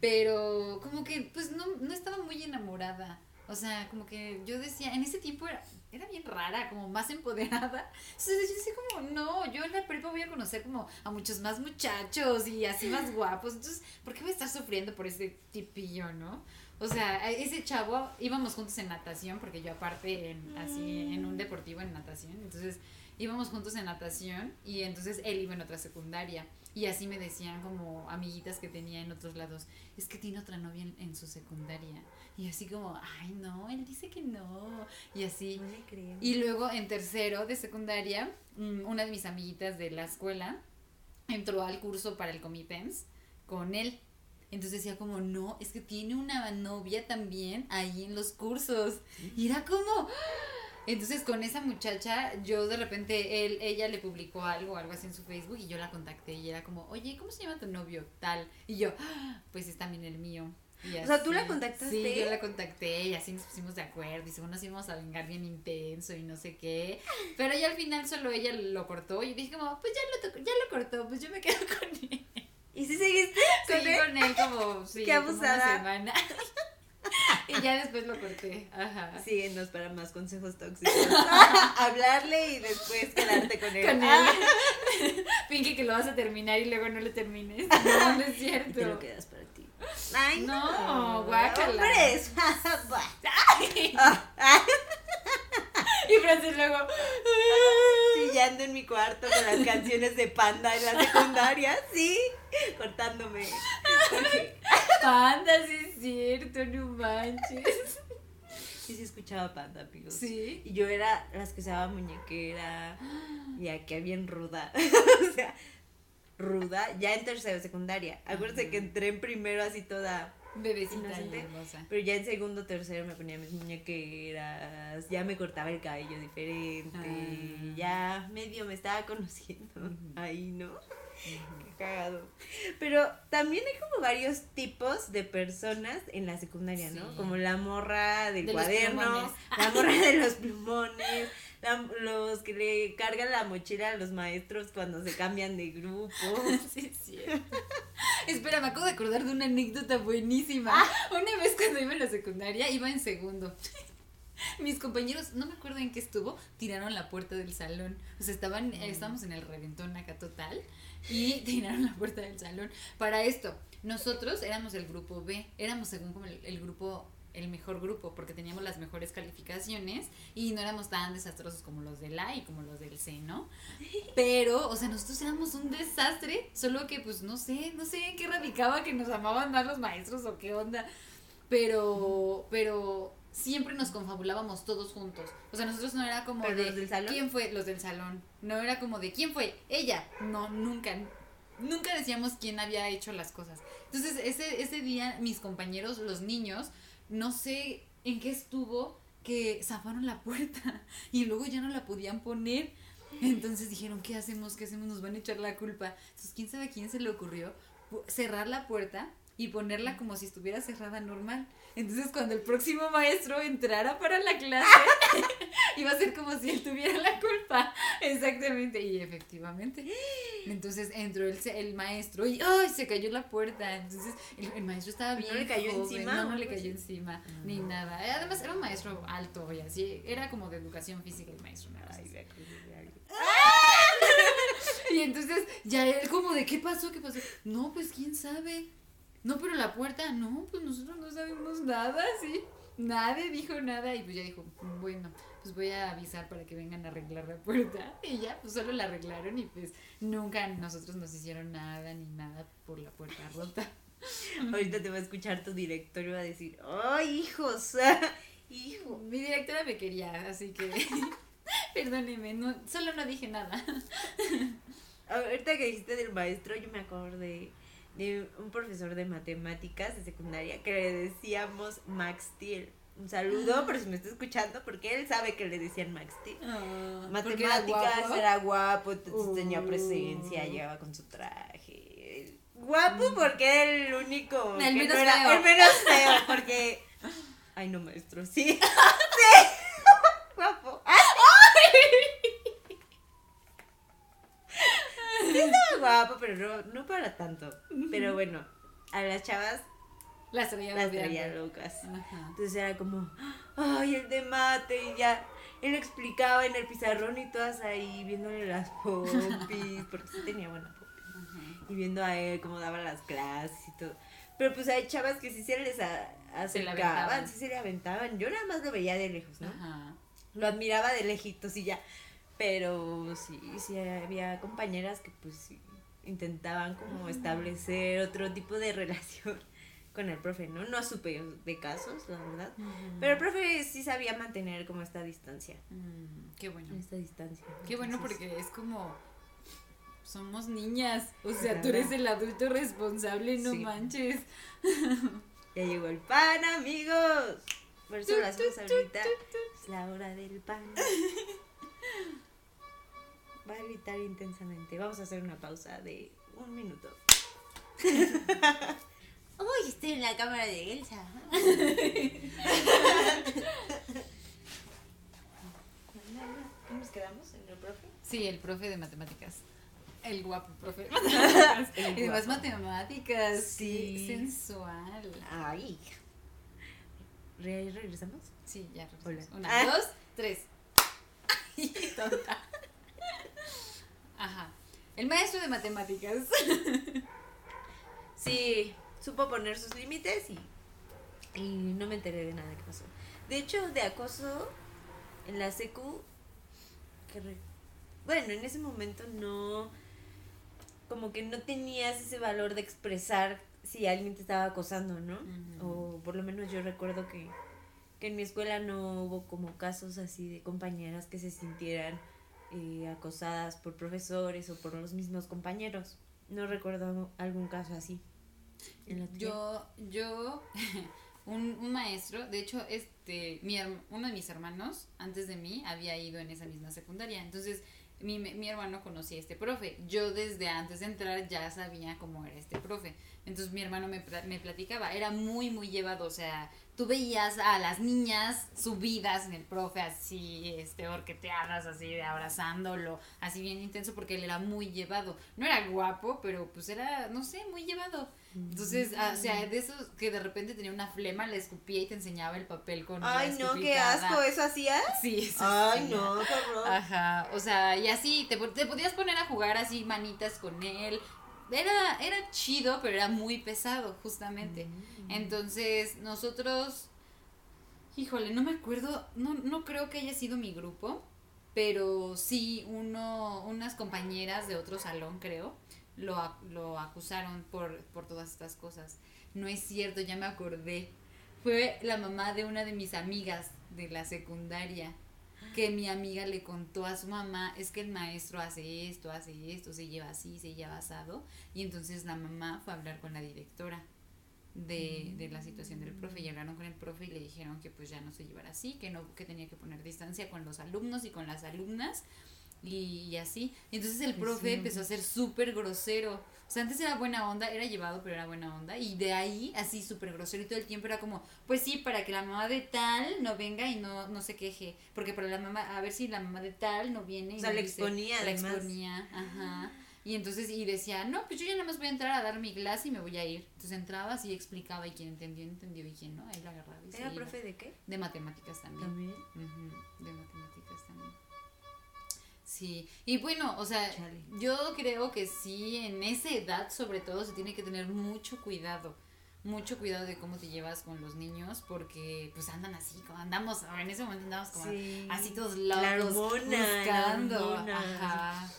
pero como que pues no, no estaba muy enamorada. O sea, como que yo decía, en ese tiempo era, era bien rara, como más empoderada. Entonces yo decía como, no, yo en la prepa voy a conocer como a muchos más muchachos y así más guapos. Entonces, ¿por qué voy a estar sufriendo por ese tipillo, no? O sea, ese chavo íbamos juntos en natación, porque yo aparte en, así en un deportivo en natación, entonces íbamos juntos en natación y entonces él iba en otra secundaria. Y así me decían como amiguitas que tenía en otros lados, es que tiene otra novia en, su secundaria y así como, ay no, él dice que no y así. Y luego en tercero de secundaria, mm, una de mis amiguitas de la escuela entró al curso para el Comitens con él entonces decía como, no, es que tiene una novia también ahí en los cursos. Y era como... Entonces con esa muchacha, yo de repente, él, ella le publicó algo, algo así en su Facebook y yo la contacté y era como, oye, ¿cómo se llama tu novio? Tal. Y yo, ah, pues es también el mío. o sea, ¿tú la contactaste? Sí, yo la contacté y así nos pusimos de acuerdo y según nos íbamos a vengar bien intenso y no sé qué. Pero ya al final solo ella lo cortó y dije como, pues ya lo, ya lo cortó, pues yo me quedo con él. ¿Y si seguiste con Seguí él? con él como, sí, Qué abusada. Como una semana. y ya después lo corté. Ajá. Síguenos para más consejos tóxicos. Hablarle y después quedarte con él. Con él. Finge que lo vas a terminar y luego no lo termines. No, no es cierto. Y te lo quedas para ti. Ay, no, no guácala. Hombres. y Francis luego chillando en mi cuarto con las canciones de Panda en la secundaria, sí, cortándome. Panda, sí es cierto, no manches. Sí, sí escuchaba Panda, amigos. Sí. Y yo era las que usaba muñequera y acá bien ruda. o sea, ruda, ya en tercero secundaria. Acuérdense que entré en primero así toda Bebecita Inocente. hermosa. pero ya en segundo, tercero me ponía mis muñequeras, ya me cortaba el cabello diferente, Ah. ya medio me estaba conociendo ahí, ¿no? Qué cagado. Pero también hay como varios tipos de personas en la secundaria, ¿no? Como la morra del De cuaderno, la morra de los plumones, la- los que le cargan la mochila a los maestros cuando se cambian de grupo. Sí, cierto. Espera, me acabo de acordar de una anécdota buenísima. Ah. Una vez cuando iba en la secundaria, iba en segundo. Mis compañeros, no me acuerdo en qué estuvo, tiraron la puerta del salón. O sea, estaban, eh, estábamos en el reventón acá total y tiraron la puerta del salón. Para esto, nosotros éramos el grupo B, éramos según como el, el grupo, el mejor grupo, porque teníamos las mejores calificaciones y no éramos tan desastrosos como los del A y como los del C, ¿no? Pero, o sea, nosotros éramos un desastre, solo que pues no sé, no sé en qué radicaba que nos amaban más los maestros o qué onda. Pero, pero siempre nos confabulábamos todos juntos. O sea, nosotros no era como ¿Pero de los del salón? quién fue los del salón. No era como de quién fue ella. No, nunca. Nunca decíamos quién había hecho las cosas. Entonces, ese, ese día, mis compañeros, los niños, no sé en qué estuvo que zafaron la puerta y luego ya no la podían poner. Entonces dijeron, ¿qué hacemos? ¿Qué hacemos? Nos van a echar la culpa. Entonces, ¿quién sabe a quién se le ocurrió cerrar la puerta y ponerla como si estuviera cerrada normal? Entonces, cuando el próximo maestro entrara para la clase, iba a ser como si él tuviera la culpa. Exactamente. Y efectivamente. Entonces entró el, el maestro y ¡ay! se cayó la puerta. Entonces el, el maestro estaba ¿No bien. le cayó joven, encima No, no le cayó encima, ni nada. Además, era un maestro alto y así. Era como de educación física el maestro. cosa Ay, me acordé de algo. Y entonces ya él como de ¿qué pasó? ¿Qué pasó? No, pues quién sabe. No, pero la puerta, no, pues nosotros no sabemos nada, sí. Nadie dijo nada y pues ya dijo, bueno, pues voy a avisar para que vengan a arreglar la puerta. Y ya, pues solo la arreglaron y pues nunca nosotros nos hicieron nada ni nada por la puerta rota. Ahorita te va a escuchar tu director y va a decir, ¡ay, hijos! Hijo. Mi directora me quería, así que perdóneme, no, solo no dije nada. Ahorita que dijiste del maestro, yo me acordé de un profesor de matemáticas de secundaria que le decíamos Max Steel. Un saludo, por si me está escuchando, porque él sabe que le decían Max Steel. Era Matemáticas, guapo. era guapo, tenía Uh. presencia, llegaba con su traje. Guapo porque era el único. El que menos no era- feo. El menos feo, porque. Ay, no, maestro, sí. Sí. Guapo. Sí, estaba guapo, pero no, no para tanto. Pero bueno, a las chavas Las traía las odiando. traía locas. Ajá. Entonces era como, ay, el de mate, y ya. Él explicaba en el pizarrón y todas ahí viéndole las popis, porque sí tenía buena popis. Ajá. Y viendo a él cómo daba las clases y todo. Pero pues hay chavas que sí se les Se acercaban, aventaban. sí se le aventaban. Yo nada más lo veía de lejos, ¿no? Ajá. Lo admiraba de lejitos y ya. Pero sí, sí había compañeras que pues sí intentaban como establecer otro tipo de relación con el profe, ¿no? No supe de casos, la verdad. Pero el profe sí sabía mantener como esta distancia. Mm, qué bueno. Esta distancia. Qué bueno porque es como somos niñas, o sea, tú eres el adulto responsable, no Sí. manches. Ya llegó el pan, amigos. Por eso hacemos ahorita. Es la hora del pan. Va a gritar intensamente. Vamos a hacer una pausa de un minuto. Uy, estoy en la cámara de Elsa. ¿Cómo nos quedamos en el profe? Sí, el profe de matemáticas. El guapo profe de matemáticas. El y además guapo. matemáticas. Sí. Sí. Sensual. Ay. ¿Re- ¿Regresamos? Sí, ya. Hola. regresamos. Una, Ah. dos, tres. Ay, tonta. Ajá. El maestro de matemáticas. Sí, supo poner sus límites y, y no me enteré de nada que pasó. De hecho, de acoso en la secu, que re- bueno, en ese momento no, como que no tenías ese valor de expresar si alguien te estaba acosando, ¿no? O por lo menos yo recuerdo que, que en mi escuela no hubo como casos así de compañeras que se sintieran eh, acosadas por profesores o por los mismos compañeros. No recuerdo algún caso así. yo, yo, un, un, maestro, de hecho, este, mi, uno de mis hermanos, antes de mí, había ido en esa misma secundaria. Entonces, mi, mi hermano conocía a este profe. Yo desde antes de entrar ya sabía cómo era este profe. Entonces mi hermano me, me platicaba, era muy, muy llevado, o sea, tú veías a las niñas subidas en el profe así, este, orqueteadas, así, de abrazándolo, así bien intenso, porque él era muy llevado. No era guapo, pero pues era, no sé, muy llevado. Entonces, ah, o sea, de esos que de repente tenía una flema, le escupía y te enseñaba el papel con Ay, no, qué asco, ¿eso hacías? Sí, eso Ay, no, qué horror. Ajá, o sea, y así, te, te podías poner a jugar así manitas con él, era, era chido, pero era muy pesado, justamente. Mm. Entonces, nosotros, híjole, no me acuerdo, no, no creo que haya sido mi grupo, pero sí uno, unas compañeras de otro salón, creo, lo, lo acusaron por, por todas estas cosas. No es cierto, ya me acordé. Fue la mamá de una de mis amigas de la secundaria que mi amiga le contó a su mamá, es que el maestro hace esto, hace esto, se lleva así, se lleva asado, y entonces la mamá fue a hablar con la directora de, de la situación del profe, y hablaron con el profe y le dijeron que pues ya no se llevara así, que no, que tenía que poner distancia con los alumnos y con las alumnas, y, así. entonces el profe empezó a ser súper grosero. O sea, antes era buena onda, era llevado, pero era buena onda. Y de ahí, así súper grosero y todo el tiempo era como, pues sí, para que la mamá de tal no venga y no, no se queje. Porque para la mamá, a ver si la mamá de tal no viene. Y o sea, le exponía, La exponía, ajá. Y entonces, y decía, no, pues yo ya nada más voy a entrar a dar mi clase y me voy a ir. Entonces entraba así explicaba y quien entendió, entendió y quien no, ahí la agarraba. Y ¿Era profe de qué? De matemáticas también. ¿También? de matemáticas también. Sí, y bueno, o sea, yo creo que sí, en esa edad sobre todo se tiene que tener mucho cuidado, mucho cuidado de cómo te llevas con los niños, porque pues andan así, como andamos, en ese momento andamos como así todos locos, buscando, ajá.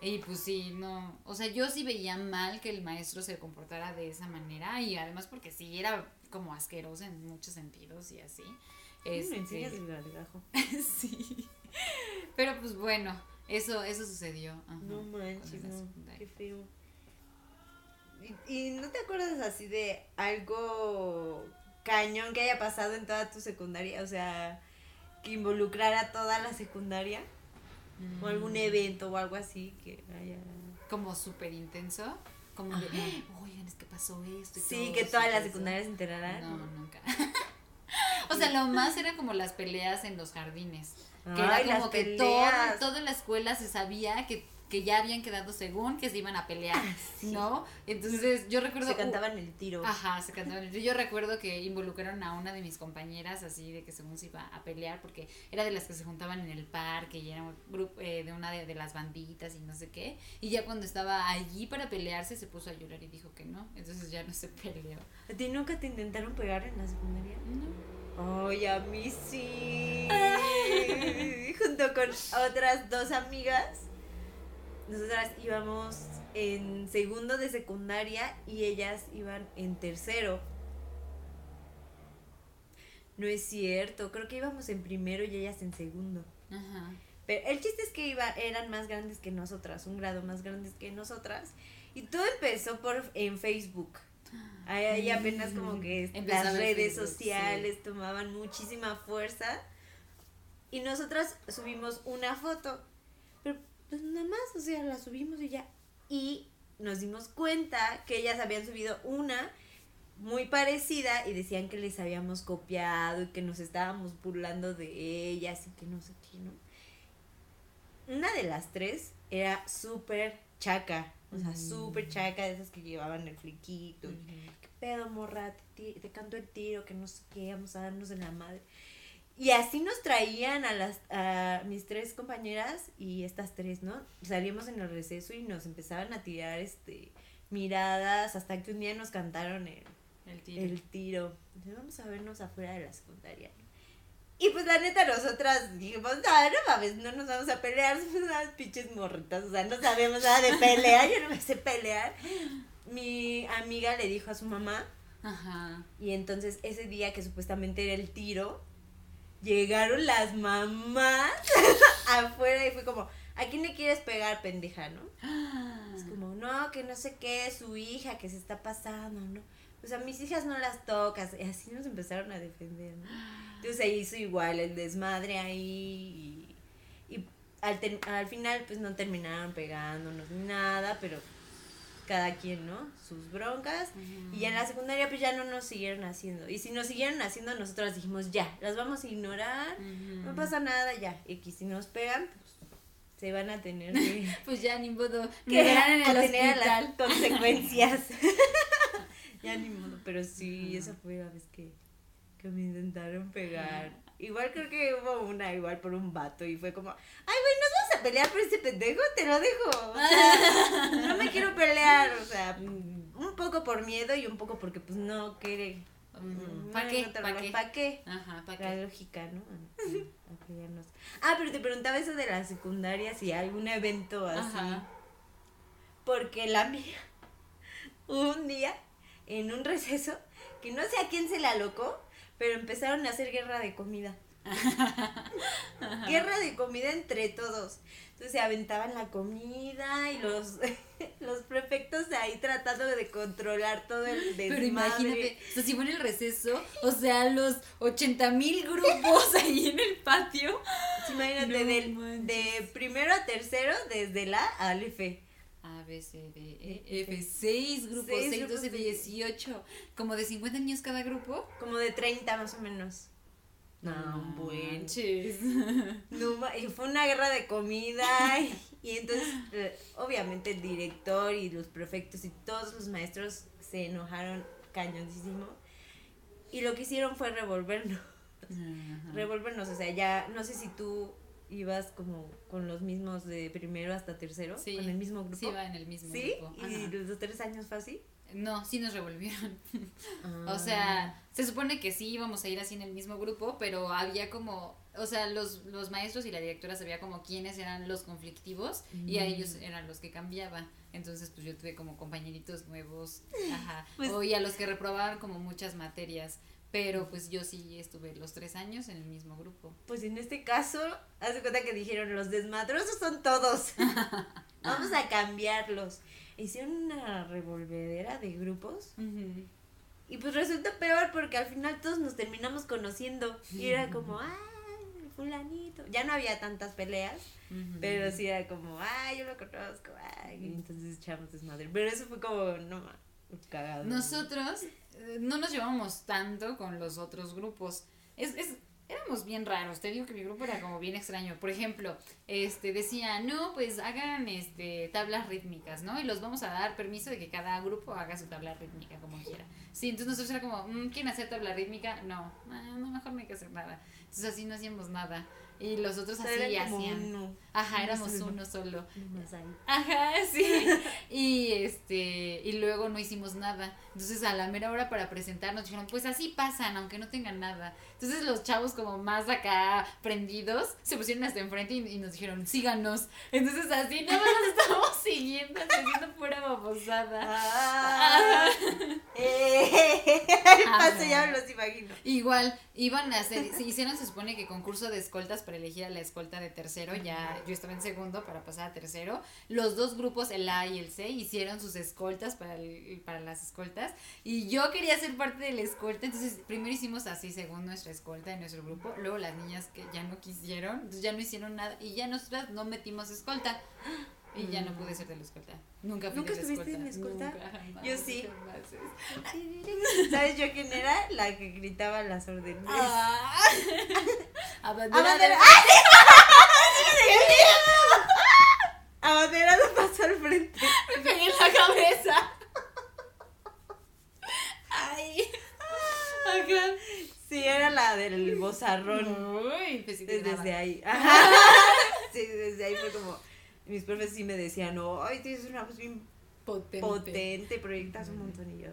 Y pues sí, no, o sea, yo sí veía mal que el maestro se comportara de esa manera y además porque sí era como asqueroso en muchos sentidos y así. Este, sí. Pero pues bueno, eso, eso sucedió. no manches, no, qué feo. ¿Y, no te acuerdas así de algo cañón que haya pasado en toda tu secundaria? O sea, que involucrara toda la secundaria. O algún mm. evento o algo así que haya... Como súper intenso. Como de, oigan, es que pasó esto. sí, que todas las secundarias se enteraran. No, nunca. o sea, lo más era como las peleas en los jardines. Que era como que todo, toda la escuela se sabía que, que ya habían quedado según que se iban a pelear, ah, ¿no? Entonces yo recuerdo... Se cantaban el tiro. Ajá, se cantaban el tiro. Yo recuerdo que involucraron a una de mis compañeras así de que según se iba a pelear porque era de las que se juntaban en el parque y era un grupo eh, de una de, las banditas y no sé qué. Y ya cuando estaba allí para pelearse se puso a llorar y dijo que no. Entonces ya no se peleó. ¿A ti nunca te intentaron pegar en la secundaria? No. Ay, a mí sí. Junto con otras dos amigas. Nosotras íbamos en segundo de secundaria y ellas iban en tercero. No es cierto, creo que íbamos en primero y ellas en segundo. Ajá. Pero el chiste es que iba, eran más grandes que nosotras, un grado más grandes que nosotras. Y todo empezó por en Facebook. Ahí apenas como que las redes sociales tomaban muchísima fuerza. Y nosotras subimos una foto. Pero pues nada más, o sea, la subimos y ya. Y nos dimos cuenta que ellas habían subido una muy parecida y decían que les habíamos copiado y que nos estábamos burlando de ellas y que no sé qué, ¿no? Una de las tres era súper chaca. O sea, súper chaca, de esas que llevaban el fliquito. ¿Qué pedo, morra? Te, te, canto el tiro, que no sé qué, vamos a darnos en la madre. Y así nos traían a las a mis tres compañeras y estas tres, ¿no? Salíamos en el receso y nos empezaban a tirar este miradas hasta que un día nos cantaron el, el tiro. El tiro. Entonces, vamos a vernos afuera de la secundaria. Y pues la neta, nosotras dijimos, no, no mames, no nos vamos a pelear, somos unas pinches morritas, o sea, no sabemos nada de pelear, yo no me sé pelear. Mi amiga le dijo a su mamá, Ajá. y entonces ese día que supuestamente era el tiro, llegaron las mamás afuera y fue como, ¿a quién le quieres pegar, pendeja, no? Es como, no, que no sé qué, su hija, que se está pasando, ¿no? O sea, mis hijas no las tocas. Y así nos empezaron a defender, ¿no? Entonces se hizo igual el desmadre ahí y, y al, ter- al final pues no terminaron pegándonos ni nada, pero cada quien, ¿no? Sus broncas. Y en la secundaria pues ya no nos siguieron haciendo. Y si nos siguieron haciendo, nosotros dijimos, ya, las vamos a ignorar, no pasa nada, ya. Y que si nos pegan, pues se van a tener que, Pues ya ni modo. que en el a hospital. las consecuencias. ya ni modo, pero sí, esa fue la vez que, que me intentaron pegar. Igual creo que hubo una, igual por un vato, y fue como, ay, güey, ¿nos vamos a pelear por este pendejo? Te lo dejo. O sea, no me quiero pelear, o sea, un poco por miedo y un poco porque, pues, no quiere. Ujú. ¿Pa' qué? ¿Pa' qué? ¿Para qué? Ajá, ¿para La qué? lógica, ¿no? Ah, pero te preguntaba eso de la secundaria, si algún evento así. Ajá. Porque la mía, un día, en un receso, que no sé a quién se la alocó, pero empezaron a hacer guerra de comida. guerra de comida entre todos. Entonces se aventaban la comida y los, los prefectos ahí tratando de controlar todo el desmadre. Pero imagínate, o sea, si fue en el receso, o sea, los 80 mil grupos ahí en el patio. Imagínate, No del- de primero a tercero, desde la A F. A, B, C, D, E, F, 6 grupos, Seis 6, grupos 12, de- 18. Como de 50 niños cada grupo. Como de 30 más o menos. No, bueno. Manches. No, ma- y fue una guerra de comida y, y entonces eh, obviamente el director y los prefectos y todos los maestros se enojaron cañoncísimo y lo que hicieron fue revolvernos, revolvernos, o sea, ya no sé si tú ibas como con los mismos de primero hasta tercero, Sí. con el mismo grupo. Sí, va en el mismo ¿Sí? grupo. ¿Y Ajá. los tres años fue así? No, sí nos revolvieron. Ah. O sea, se supone que sí íbamos a ir así en el mismo grupo, pero había como, o sea, los, los maestros y la directora sabía como quiénes eran los conflictivos y a Mm. ellos eran los que cambiaba. Entonces, pues yo tuve como compañeritos nuevos, ajá, Pues- o y a los que reprobaban como muchas materias. Pero pues yo sí estuve los tres años en el mismo grupo. Pues en este caso, haz de cuenta que dijeron, los desmadrosos son todos. Vamos a cambiarlos. Hicieron una revolvedera de grupos. Y pues resulta peor porque al final todos nos terminamos conociendo. Y era como, ah, fulanito. Ya no había tantas peleas, pero sí era como, ah, yo lo conozco. Ay, y entonces echamos desmadre. Pero eso fue como, no cagado. Nosotros no nos llevamos tanto con los otros grupos. Es, es, éramos bien raros. Te digo que mi grupo era como bien extraño. Por ejemplo, este decía, no, pues hagan este tablas rítmicas, ¿no? Y los vamos a dar permiso de que cada grupo haga su tabla rítmica como quiera. Sí, entonces nosotros era como, "Mm, ¿quieren hacer tabla rítmica? No, ah, no, mejor no hay que hacer nada. Entonces así no hacíamos nada. Y los otros así eran como hacían. uno. Ajá, éramos uno solo. Ahí. Ajá, sí. Y este, y luego no hicimos nada. Entonces a la mera hora para presentarnos dijeron, pues así pasan, aunque no tengan nada. Entonces los chavos como más acá prendidos se pusieron hasta enfrente y, y nos dijeron, síganos. Entonces así nada más nos estábamos siguiendo, haciendo pura babosada. Ah, eh, el paso ya me los imagino. Igual, iban a hacer, se hicieron, se supone que concurso de escoltas para elegir a la escolta de tercero, ya yo estaba en segundo para pasar a tercero. Los dos grupos, el A y el C, hicieron sus escoltas para, el- para las escoltas y yo quería ser parte de la escolta, entonces primero hicimos así según nuestra escolta de nuestro grupo, luego las niñas que ya no quisieron, entonces ya no hicieron nada y ya nosotras no metimos escolta. Y ya no pude ser de la escolta. Nunca fui ¿Nunca de la estuviste en la escolta? Nunca, jamás, Yo sí. jamás. ¿Sabes yo quién era? La que gritaba las órdenes. Ah. Abandera Abandera- Abanderado pasó al frente. Me pegué en la cabeza. Ay. Acá. Sí, era la del bozarrón. Uy, pues sí Desde, ahí. Ajá. Sí, desde ahí fue como. Mis profes sí me decían, no, ay, tienes una voz bien Potente. potente, proyectas un montón y yo.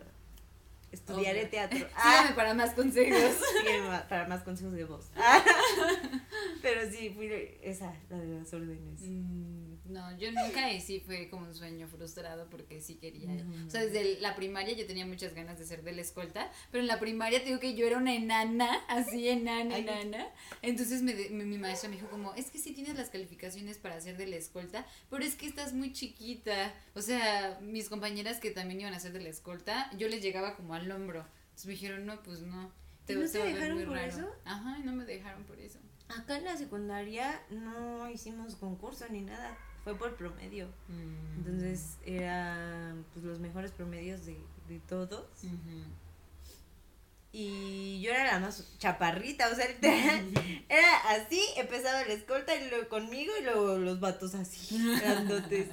Estudiaré teatro. Ah, para más consejos. para más consejos de voz. Pero sí, fui esa, la de las órdenes. Mm, no, yo nunca y sí fue como un sueño frustrado porque sí quería. O sea, desde la primaria yo tenía muchas ganas de ser de la escolta, pero en la primaria te digo que yo era una enana, así enana, enana. Entonces me, mi maestra me dijo como, es que sí tienes las calificaciones para ser de la escolta, pero es que estás muy chiquita. O sea, mis compañeras que también iban a ser de la escolta, yo les llegaba como al hombro. Entonces me dijeron, no, pues no. Te, ¿No te dejaron por eso? Ajá, no me dejaron por eso. Acá en la secundaria no hicimos concurso ni nada, fue por promedio. Mm. Entonces eran pues, los mejores promedios de, de todos. Y yo era la más chaparrita, o sea, era así, empezaba la escolta y luego conmigo y luego los vatos así, grandotes.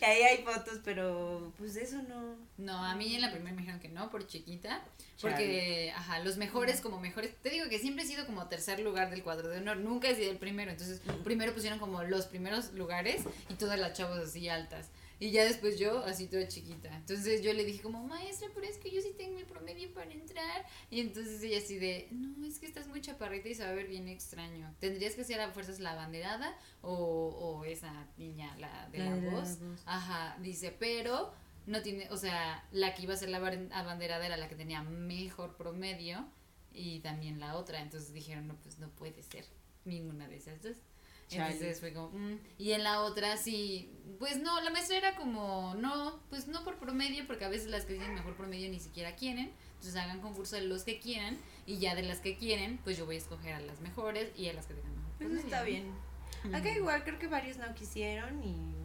y ahí hay fotos, pero pues eso no. No, a mí en la primera me dijeron que no, por chiquita. Porque, ajá, los mejores como mejores. Te digo que siempre he sido como tercer lugar del cuadro de honor. Nunca he sido el primero. Entonces, primero pusieron como los primeros lugares y todas las chavos así altas. Y ya después yo, así toda chiquita. Entonces yo le dije como, maestra, pero es que yo sí tengo el promedio para entrar. Y entonces ella así de, no, es que estás muy chaparrita y se va a ver bien extraño. Tendrías que ser a fuerzas la banderada o, o esa niña, la de la, voz. Ajá, dice, pero no tiene, o sea, la que iba a ser la abanderada era la que tenía mejor promedio y también la otra. Entonces dijeron, no, pues no puede ser ninguna de esas dos. Entonces fue como, mm". y en la otra sí, pues no, la maestra era como, no, pues no por promedio, porque a veces las que tienen mejor promedio ni siquiera quieren, entonces hagan concurso de los que quieran, y ya de las que quieren, pues yo voy a escoger a las mejores y a las que tengan mejor promedio. Pues está bien. Acá igual creo que varios no quisieron y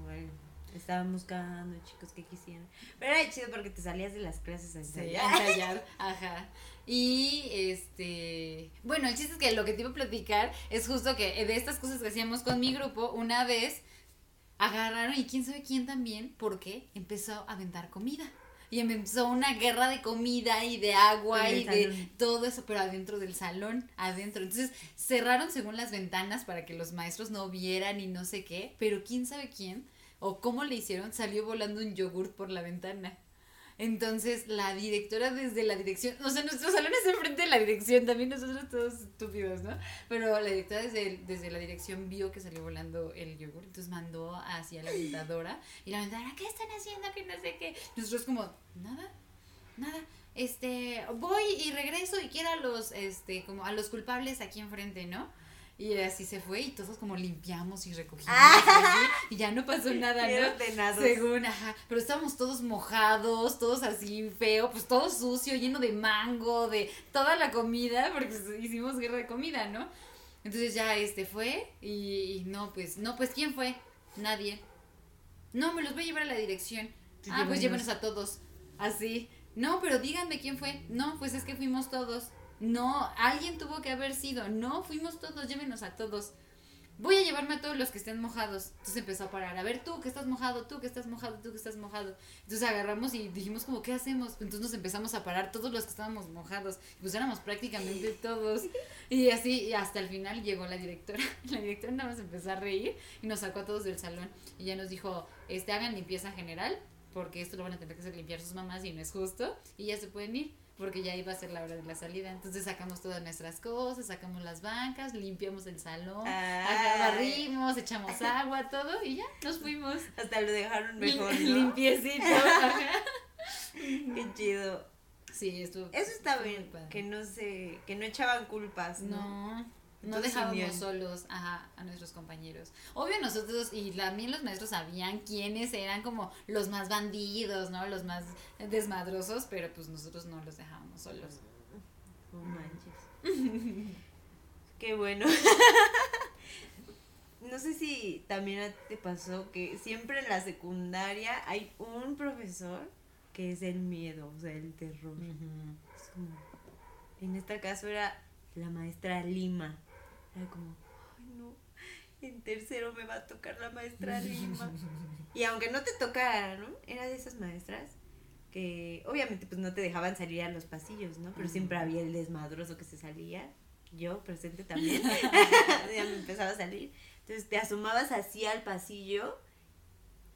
Estaban buscando chicos que quisieran. Pero era chido porque te salías de las clases a ensayar. ajá. Y este, bueno, el chiste es que lo que te iba a platicar es justo que de estas cosas que hacíamos con mi grupo, una vez agarraron y quién sabe quién también, porque empezó a aventar comida. Y empezó una guerra de comida y de agua y de todo eso, pero adentro del salón, adentro. Entonces cerraron según las ventanas para que los maestros no vieran y no sé qué, pero quién sabe quién o cómo le hicieron, salió volando un yogurt por la ventana. Entonces, la directora desde la dirección, o sea, nuestro salón es enfrente de la dirección, también nosotros todos estúpidos, ¿no? Pero la directora desde, desde la dirección vio que salió volando el yogur, entonces mandó hacia la vendadora y la vendadora, ¿qué están haciendo? Que no sé qué. Nosotros como, nada, nada. Este, voy y regreso y quiero a los, este, como a los culpables aquí enfrente, ¿no? Y así se fue y todos como limpiamos y recogimos y, ya no pasó nada, ¿no? Según, ajá, pero estábamos todos mojados, todos así feo, pues todo sucio, lleno de mango, de toda la comida, porque hicimos guerra de comida, ¿no? Entonces ya este fue y, no, pues, no, pues ¿quién fue? Nadie. No, me los voy a llevar a la dirección. ah, pues llévenos a todos. Así. No, pero díganme quién fue. No, pues es que fuimos todos. No, alguien tuvo que haber sido. No, fuimos todos, llévenos a todos. Voy a llevarme a todos los que estén mojados. Entonces empezó a parar. A ver, tú que estás mojado, tú que estás mojado, tú que estás mojado. Entonces agarramos y dijimos como, ¿qué hacemos? Entonces nos empezamos a parar todos los que estábamos mojados. Pues éramos prácticamente todos. Y así, hasta el final llegó la directora. La directora nada más empezó a reír y nos sacó a todos del salón. Y ya nos dijo, este, hagan limpieza general, porque esto lo van a tener que hacer limpiar sus mamás y no es justo. Y ya se pueden ir porque ya iba a ser la hora de la salida. Entonces sacamos todas nuestras cosas, sacamos las bancas, limpiamos el salón, barrimos, echamos agua, todo y ya nos fuimos. Hasta lo dejaron mejor. ¿no? Limpiecito. Qué chido. Sí, estuvo. Eso está bien, que no se, que no echaban culpas. No. No dejábamos solos a, a nuestros compañeros. Obvio nosotros y también los maestros sabían quiénes eran como los más bandidos, ¿no? Los más desmadrosos, pero pues nosotros no los dejábamos solos. No manches. Qué bueno. no sé si también te pasó que siempre en la secundaria hay un profesor que es el miedo, o sea, el terror. en este caso era la maestra Lima. Era como, ay no, en tercero me va a tocar la maestra Lima. y aunque no te tocara, ¿no? Era de esas maestras que obviamente pues no te dejaban salir a los pasillos, ¿no? Pero siempre había el desmadroso que se salía. Yo presente también. ya me empezaba a salir. Entonces te asomabas así al pasillo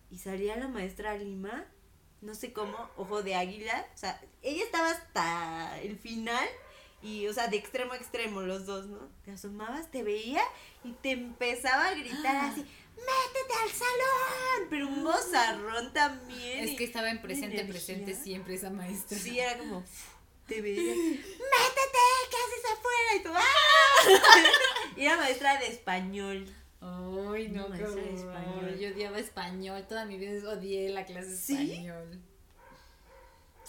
y salía la maestra Lima, no sé cómo, ojo de águila. O sea, ella estaba hasta el final Y, o sea, de extremo a extremo los dos, ¿no? Te asomabas, te veía y te empezaba a gritar Ah. así, métete al salón. Pero un bozarrón también. Es que estaba en presente, energía. presente siempre esa maestra. Sí, era como, te veía, métete, ¿qué haces afuera? Y tú, ¡ah! Y era maestra de español. Ay, no, No, maestra de español. Yo odiaba español, toda mi vida odié la clase de ¿Sí? español.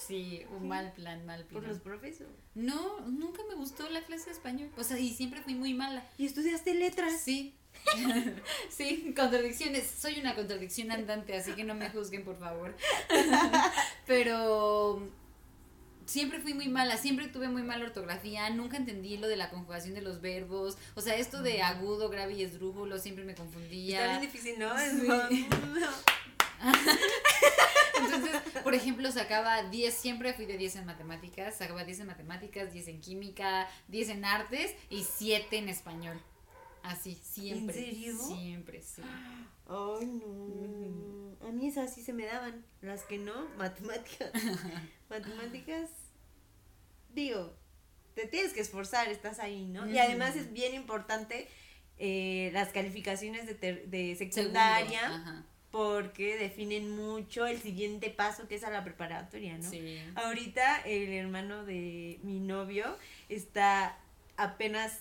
Sí, un mal plan, mal plan. ¿Por los profes? No, nunca me gustó la clase de español. O sea, y siempre fui muy mala. ¿Y estudiaste letras? Sí. sí, contradicciones. Soy una contradicción andante, así que no me juzguen, por favor. Pero siempre fui muy mala, siempre tuve muy mala ortografía, nunca entendí lo de la conjugación de los verbos. O sea, esto de agudo, grave y esdrújulo siempre me confundía. Está bien difícil, ¿no? Sí. Entonces, por ejemplo, sacaba 10, siempre fui de 10 en matemáticas, sacaba 10 en matemáticas, 10 en química, 10 en artes y 7 en español. Así, siempre. ¿En serio? Siempre, sí. Ay, no. A mí esas sí se me daban. Las que no, matemáticas. matemáticas. Digo, te tienes que esforzar, estás ahí, ¿no? Y además es bien importante eh, las calificaciones de, ter- de Segundo, secundaria. ajá, porque definen mucho el siguiente paso que es a la preparatoria, ¿no? Sí. Ahorita el hermano de mi novio está apenas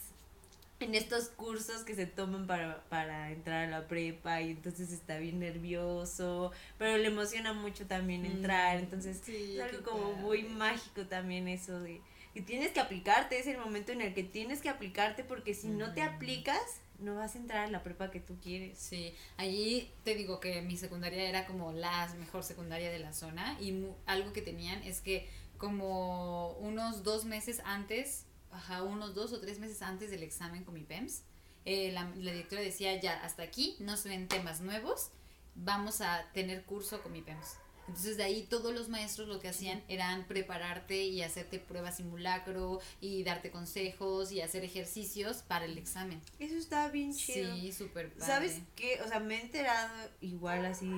en estos cursos que se toman para, para entrar a la prepa y entonces está bien nervioso, pero le emociona mucho también entrar, Mm, entonces sí, es algo como padre. muy mágico también eso de que tienes que aplicarte, es el momento en el que tienes que aplicarte porque si no te aplicas no vas a entrar a la prepa que tú quieres. Sí, allí te digo que mi secundaria era como la mejor secundaria de la zona y algo que tenían es que como unos dos meses antes, ajá, unos dos o tres meses antes del examen con mi PEMS, eh, la, la directora decía ya, hasta aquí no se ven temas nuevos, vamos a tener curso con mi PEMS. Entonces de ahí todos los maestros lo que hacían eran prepararte y hacerte pruebas simulacro y darte consejos y hacer ejercicios para el examen. Eso está bien chido. Sí, súper padre. ¿Sabes qué? O sea, me he enterado igual así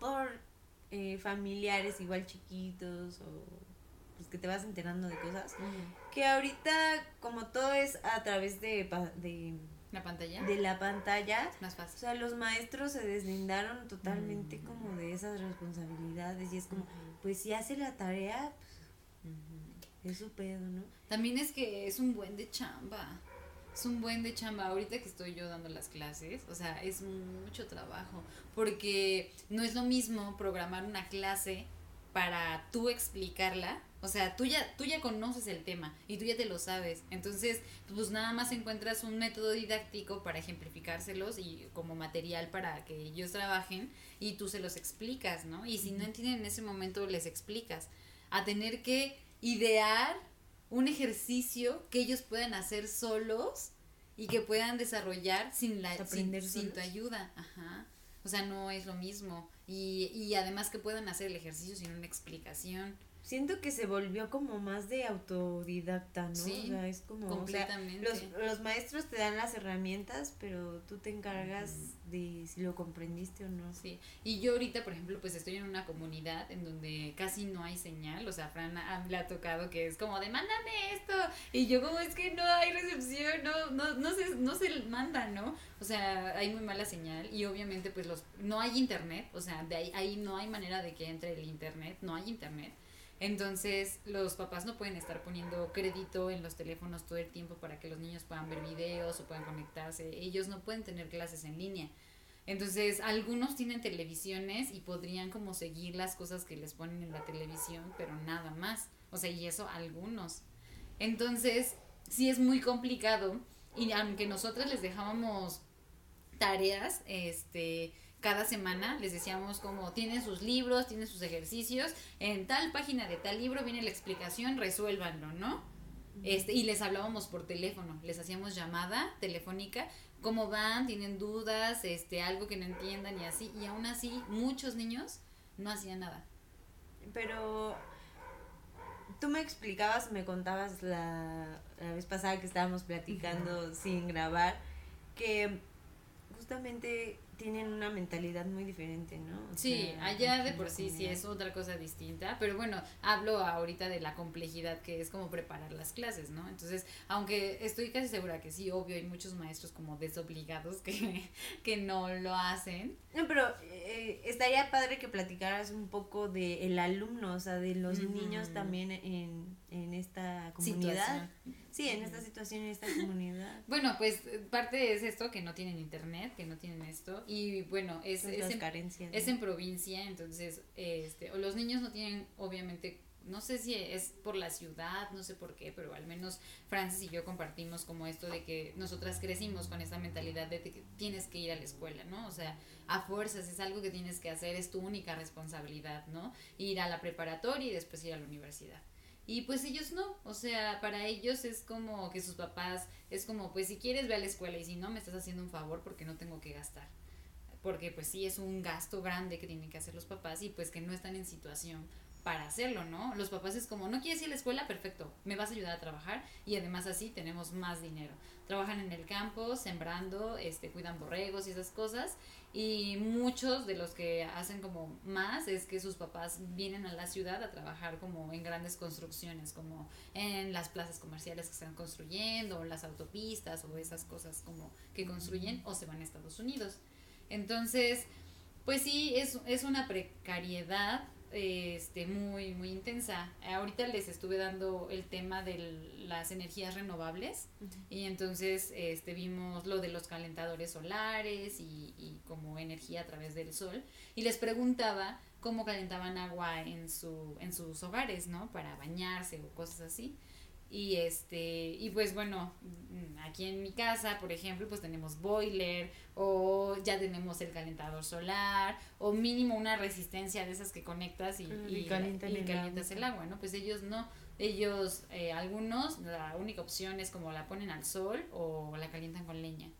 por eh, familiares igual chiquitos o pues que te vas enterando de cosas. Que ahorita como todo es a través de, de, ¿La pantalla? de la pantalla, Más o fácil. sea, los maestros se deslindaron totalmente Mm. como de esas responsabilidades y es como, pues si hace la tarea, pues, es su pedo, ¿no? También es que es un buen de chamba. Es un buen de chamba. Ahorita que estoy yo dando las clases, o sea, es mucho trabajo. Porque no es lo mismo programar una clase para tú explicarla. O sea, tú ya, tú ya conoces el tema y tú ya te lo sabes. Entonces, pues nada más encuentras un método didáctico para ejemplificárselos y como material para que ellos trabajen y tú se los explicas, ¿no? Y si no entienden en ese momento, les explicas. A tener que idear un ejercicio que ellos puedan hacer solos y que puedan desarrollar sin la sin, tu ayuda, ajá. O sea, no es lo mismo y, y además que puedan hacer el ejercicio sin una explicación. Siento que se volvió como más de autodidacta, ¿no? Sí, o sea, es como, o sea, completamente. los, los maestros te dan las herramientas, pero tú te encargas de si lo comprendiste o no. Sí, y yo ahorita, por ejemplo, pues estoy en una comunidad en donde casi no hay señal, o sea, Fran a- le ha tocado que es como de mándame esto, y yo como es que no hay recepción, no, no, no se, no se manda, ¿no? O sea, hay muy mala señal y obviamente pues los, no hay internet, o sea, de ahí, ahí no hay manera de que entre el internet, no hay internet. Entonces, los papás no pueden estar poniendo crédito en los teléfonos todo el tiempo para que los niños puedan ver videos o puedan conectarse. Ellos no pueden tener clases en línea. Entonces, algunos tienen televisiones y podrían como seguir las cosas que les ponen en la televisión, pero nada más. O sea, y eso algunos. Entonces, sí es muy complicado y aunque nosotras les dejábamos tareas, este, cada semana les decíamos como tienen sus libros, tienen sus ejercicios, en tal página de tal libro viene la explicación, resuélvanlo, ¿no? Este, y les hablábamos por teléfono, les hacíamos llamada telefónica, cómo van, tienen dudas, este, algo que no entiendan y así, y aún así muchos niños no hacían nada. Pero tú me explicabas, me contabas la, la vez pasada que estábamos platicando sin grabar, que justamente tienen una mentalidad muy diferente, ¿no? sí, allá de por sí sí es otra cosa distinta, pero bueno, hablo ahorita de la complejidad que es como preparar las clases, ¿no? Entonces, aunque estoy casi segura que sí, obvio, hay muchos maestros como desobligados que, que no lo hacen. No, pero eh, estaría padre que platicaras un poco de el alumno, o sea, de los niños también en, en esta comunidad. Sí, en esta situación, en esta comunidad. Bueno, pues parte es esto, que no tienen internet, que no tienen esto. Y bueno, es, es, en, carencias, es en provincia, entonces este, los niños no tienen, obviamente, no sé si es por la ciudad, no sé por qué, pero al menos Francis y yo compartimos como esto de que nosotras crecimos con esa mentalidad de que tienes que ir a la escuela, ¿no? O sea, a fuerzas es algo que tienes que hacer, es tu única responsabilidad, ¿no? Ir a la preparatoria y después ir a la universidad. Y pues ellos no, o sea, para ellos es como que sus papás, es como, pues si quieres ve a la escuela y si no, me estás haciendo un favor porque no tengo que gastar. Porque pues sí es un gasto grande que tienen que hacer los papás y pues que no están en situación para hacerlo, ¿no? Los papás es como, no quieres ir a la escuela, perfecto, me vas a ayudar a trabajar y además así tenemos más dinero. Trabajan en el campo, sembrando, este, cuidan borregos y esas cosas y muchos de los que hacen como más es que sus papás vienen a la ciudad a trabajar como en grandes construcciones, como en las plazas comerciales que están construyendo, o las autopistas o esas cosas como que construyen o se van a Estados Unidos. Entonces, pues sí, es, es una precariedad este, muy, muy intensa. Ahorita les estuve dando el tema de las energías renovables y entonces este, vimos lo de los calentadores solares y, y, como energía a través del sol y les preguntaba cómo calentaban agua en, su, en sus hogares, ¿no? Para bañarse o cosas así. Y este, y pues bueno, aquí en mi casa, por ejemplo, pues tenemos boiler o ya tenemos el calentador solar o mínimo una resistencia de esas que conectas y, y, calientas el agua, ¿no? Pues ellos no, ellos, eh, algunos, la única opción es como la ponen al sol o la calientan con leña.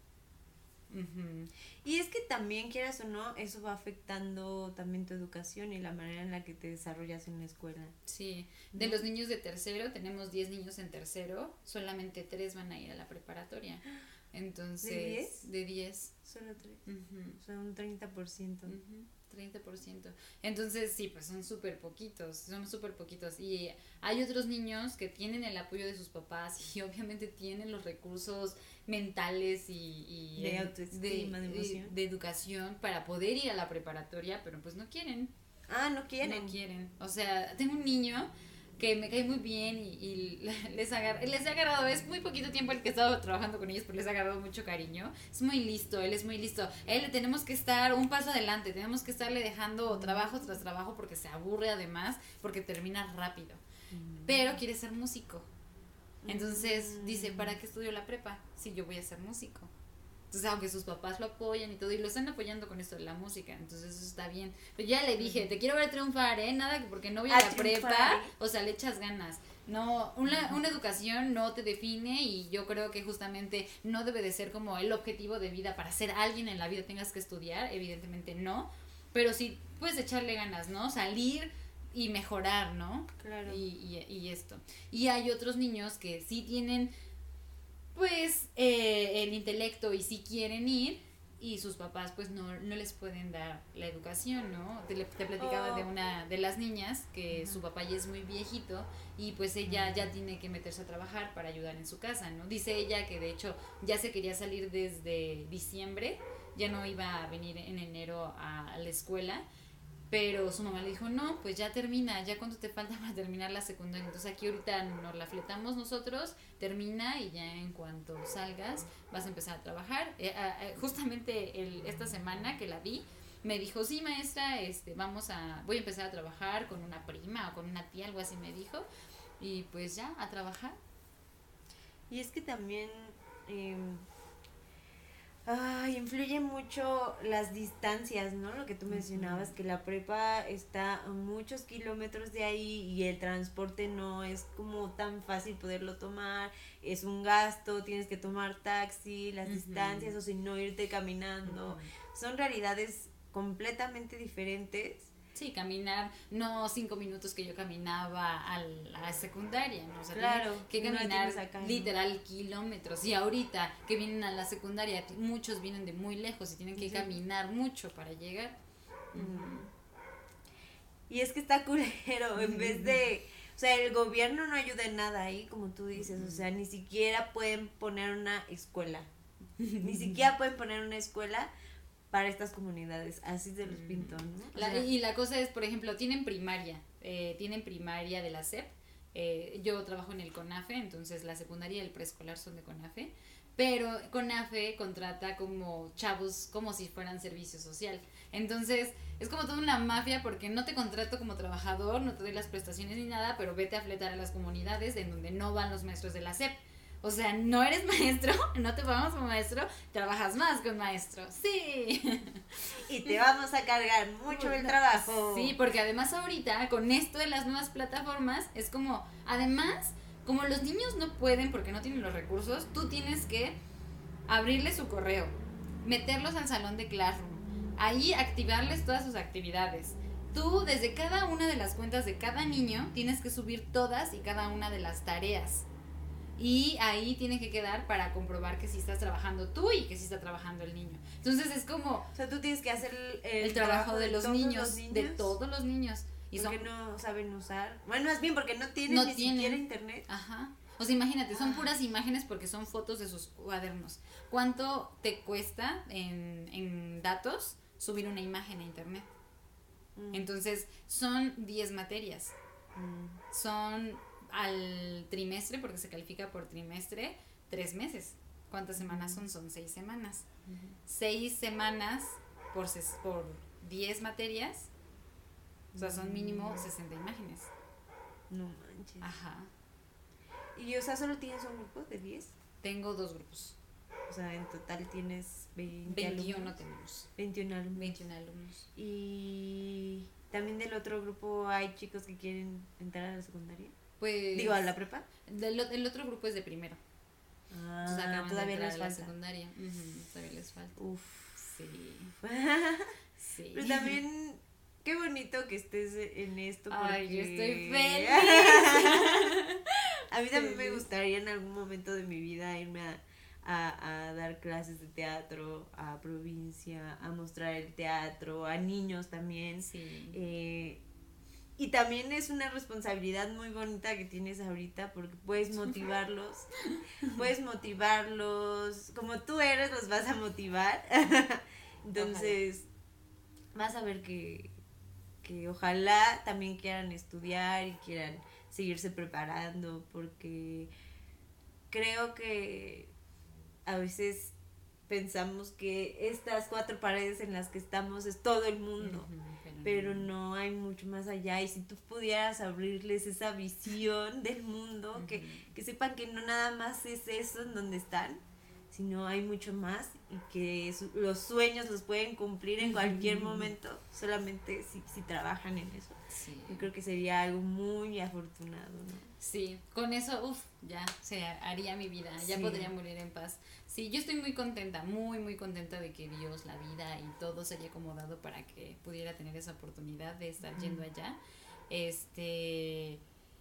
Y también, quieras o no, eso va afectando también tu educación y la manera en la que te desarrollas en la escuela. Sí, de los niños de tercero, tenemos 10 niños en tercero, solamente 3 van a ir a la preparatoria. Entonces, ¿de 10? De 10. Solo 3. O sea, un 30%. 30%. Entonces, sí, pues son súper poquitos, son súper poquitos. Y hay otros niños que tienen el apoyo de sus papás y obviamente tienen los recursos mentales y, de, de, educación para poder ir a la preparatoria, pero pues no quieren. Ah, no quieren. No quieren. O sea, tengo un niño que me cae muy bien y, les, agar, les he agarrado, es muy poquito tiempo el que he estado trabajando con ellos, pero les he agarrado mucho cariño. Es muy listo, él es muy listo. Él tenemos que estar un paso adelante, tenemos que estarle dejando trabajo tras trabajo porque se aburre además, porque termina rápido. Pero quiere ser músico. Entonces dice, ¿para qué estudio la prepa si yo voy a ser músico? Entonces, aunque sus papás lo apoyan y todo, y lo están apoyando con esto de la música, entonces eso está bien. Pero ya le dije, te quiero ver triunfar, ¿eh? Nada, porque no voy a, la prepa, o sea, le echas ganas. No, una, una educación no te define y yo creo que justamente no debe de ser como el objetivo de vida para ser alguien en la vida tengas que estudiar, evidentemente no, pero sí puedes echarle ganas, ¿no? Salir y mejorar, ¿no? Claro. Y, y, y esto. Y hay otros niños que sí tienen pues eh, el intelecto y si quieren ir y sus papás pues no, no les pueden dar la educación, ¿no? Te, te platicaba de oh. una de las niñas que su papá ya es muy viejito y pues ella ya tiene que meterse a trabajar para ayudar en su casa, ¿no? Dice ella que de hecho ya se quería salir desde diciembre, ya no iba a venir en enero a la escuela pero su mamá le dijo, no, pues ya termina, ya cuánto te falta para terminar la secundaria. Entonces aquí ahorita nos la fletamos nosotros, termina y ya en cuanto salgas vas a empezar a trabajar. Eh, justamente el, esta semana que la vi, me dijo, sí maestra, este, vamos a, voy a empezar a trabajar con una prima o con una tía, algo así me dijo. Y pues ya, a trabajar. Y es que también... Eh, Ay, influye mucho las distancias, ¿no? Lo que tú mencionabas, que la prepa está a muchos kilómetros de ahí y el transporte no es como tan fácil poderlo tomar, es un gasto, tienes que tomar taxi, las distancias o si no irte caminando, son realidades completamente diferentes Sí, caminar, no cinco minutos que yo caminaba a la secundaria, ¿no? O sea, Claro, que caminar tienes acá, ¿no? literal kilómetros. Y ahorita que vienen a la secundaria, muchos vienen de muy lejos y tienen que Sí. caminar mucho para llegar. Y es que está culero, en vez de, o sea, el gobierno no ayuda en nada ahí, como tú dices, o sea, ni siquiera pueden poner una escuela, ni siquiera pueden poner una escuela para estas comunidades, así de los pinto, ¿no? O La- sea, y la cosa es, por ejemplo, tienen primaria, eh, tienen primaria de la SEP. eh, yo trabajo en el CONAFE, entonces la secundaria y el preescolar son de CONAFE. Pero CONAFE contrata como chavos como si fueran servicio social. Entonces es como toda una mafia porque no te contrato como trabajador, no te doy las prestaciones ni nada, pero vete a fletar a las comunidades en donde no van los maestros de la SEP. O sea, no eres maestro, no te pagamos como maestro, trabajas más con maestro. Sí. y te vamos a cargar mucho el trabajo. Sí, porque además ahorita con esto de las nuevas plataformas es como, además, como los niños no pueden porque no tienen los recursos, tú tienes que abrirles su correo, meterlos al salón de Classroom, ahí activarles todas sus actividades. Tú desde cada una de las cuentas de cada niño tienes que subir todas y cada una de las tareas. Y ahí tiene que quedar para comprobar que sí estás trabajando tú y que sí está trabajando el niño. Entonces es como, O sea, tú tienes que hacer el, el, trabajo, de, los todos niños, de todos los niños. Y son, porque no saben usar. Bueno, más bien porque no tienen No ni tienen. siquiera internet. ajá. O sea, imagínate, son puras imágenes porque son fotos de sus cuadernos. ¿Cuánto te cuesta en, en datos subir una imagen a internet? Mm, Entonces, son 10 materias. mm. Son al trimestre, porque se califica por trimestre, tres meses. ¿Cuántas semanas son? Son seis semanas. Seis semanas por, ses- por 10 materias. O sea, son mínimo 60 imágenes. No manches. Ajá. Y o sea, solo tienes un grupo de 10. Tengo dos grupos. O sea, en total tienes 20 21 alumnos. tenemos. 21 alumnos. 21 alumnos. Y también del otro grupo hay chicos que quieren entrar a la secundaria. Pues. Digo, a la prepa. del el otro grupo es de primero. Ah, Entonces de todavía entrar les la falta. todavía les falta. Uf. Sí. Sí. Pero también, qué bonito que estés en esto. Porque... Ay, yo estoy feliz. a mí también me gustaría en algún momento de mi vida irme a, a, a dar clases de teatro a provincia, a mostrar el teatro, a niños también. Sí. Eh, y también es una responsabilidad muy bonita que tienes ahorita porque puedes motivarlos, puedes motivarlos, como tú eres, los vas a motivar. Entonces, vas a ver que, que ojalá también quieran estudiar y quieran seguirse preparando porque creo que a veces pensamos que estas cuatro paredes en las que estamos es todo el mundo pero no hay mucho más allá y si tú pudieras abrirles esa visión del mundo, que, que sepan que no nada más es eso en donde están, sino hay mucho más y que su- los sueños los pueden cumplir en cualquier momento, solamente si, si trabajan en eso. Sí. Yo creo que sería algo muy afortunado, ¿no? Sí, con eso, uff, ya se haría mi vida, ya Sí. podría morir en paz. Sí, yo estoy muy contenta, muy, muy contenta de que Dios, la vida y todo se haya acomodado para que pudiera tener esa oportunidad de estar yendo allá. Este,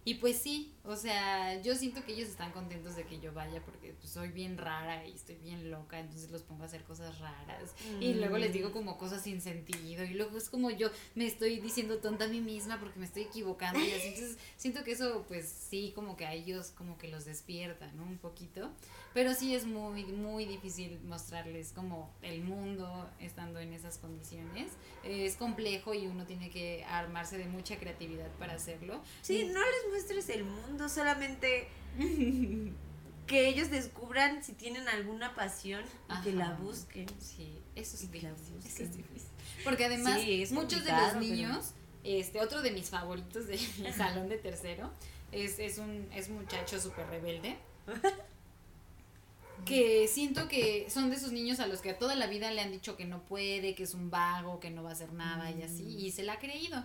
y pues sí, o sea, yo siento que ellos están contentos de que yo vaya porque pues, soy bien rara y estoy bien loca, entonces los pongo a hacer cosas raras. Y luego les digo como cosas sin sentido. Y luego es como yo me estoy diciendo tonta a mí misma porque me estoy equivocando. Y así. Entonces siento que eso, pues sí, como que a ellos como que los despierta, ¿no? Un poquito. Pero sí es muy, muy difícil mostrarles como el mundo estando en esas condiciones. Es complejo y uno tiene que armarse de mucha creatividad para hacerlo. Sí, no les muestres el mundo, solamente que ellos descubran si tienen alguna pasión y que la Ajá. busquen. Sí, eso es Y difícil. Eso es difícil. Porque además, Sí, muchos de los pero- niños, este, otro de mis favoritos de mi salón de tercero, es, es un es muchacho súper rebelde. Que siento que son de esos niños a los que toda la vida le han dicho que no puede, que es un vago, que no va a hacer nada y así, y se la ha creído.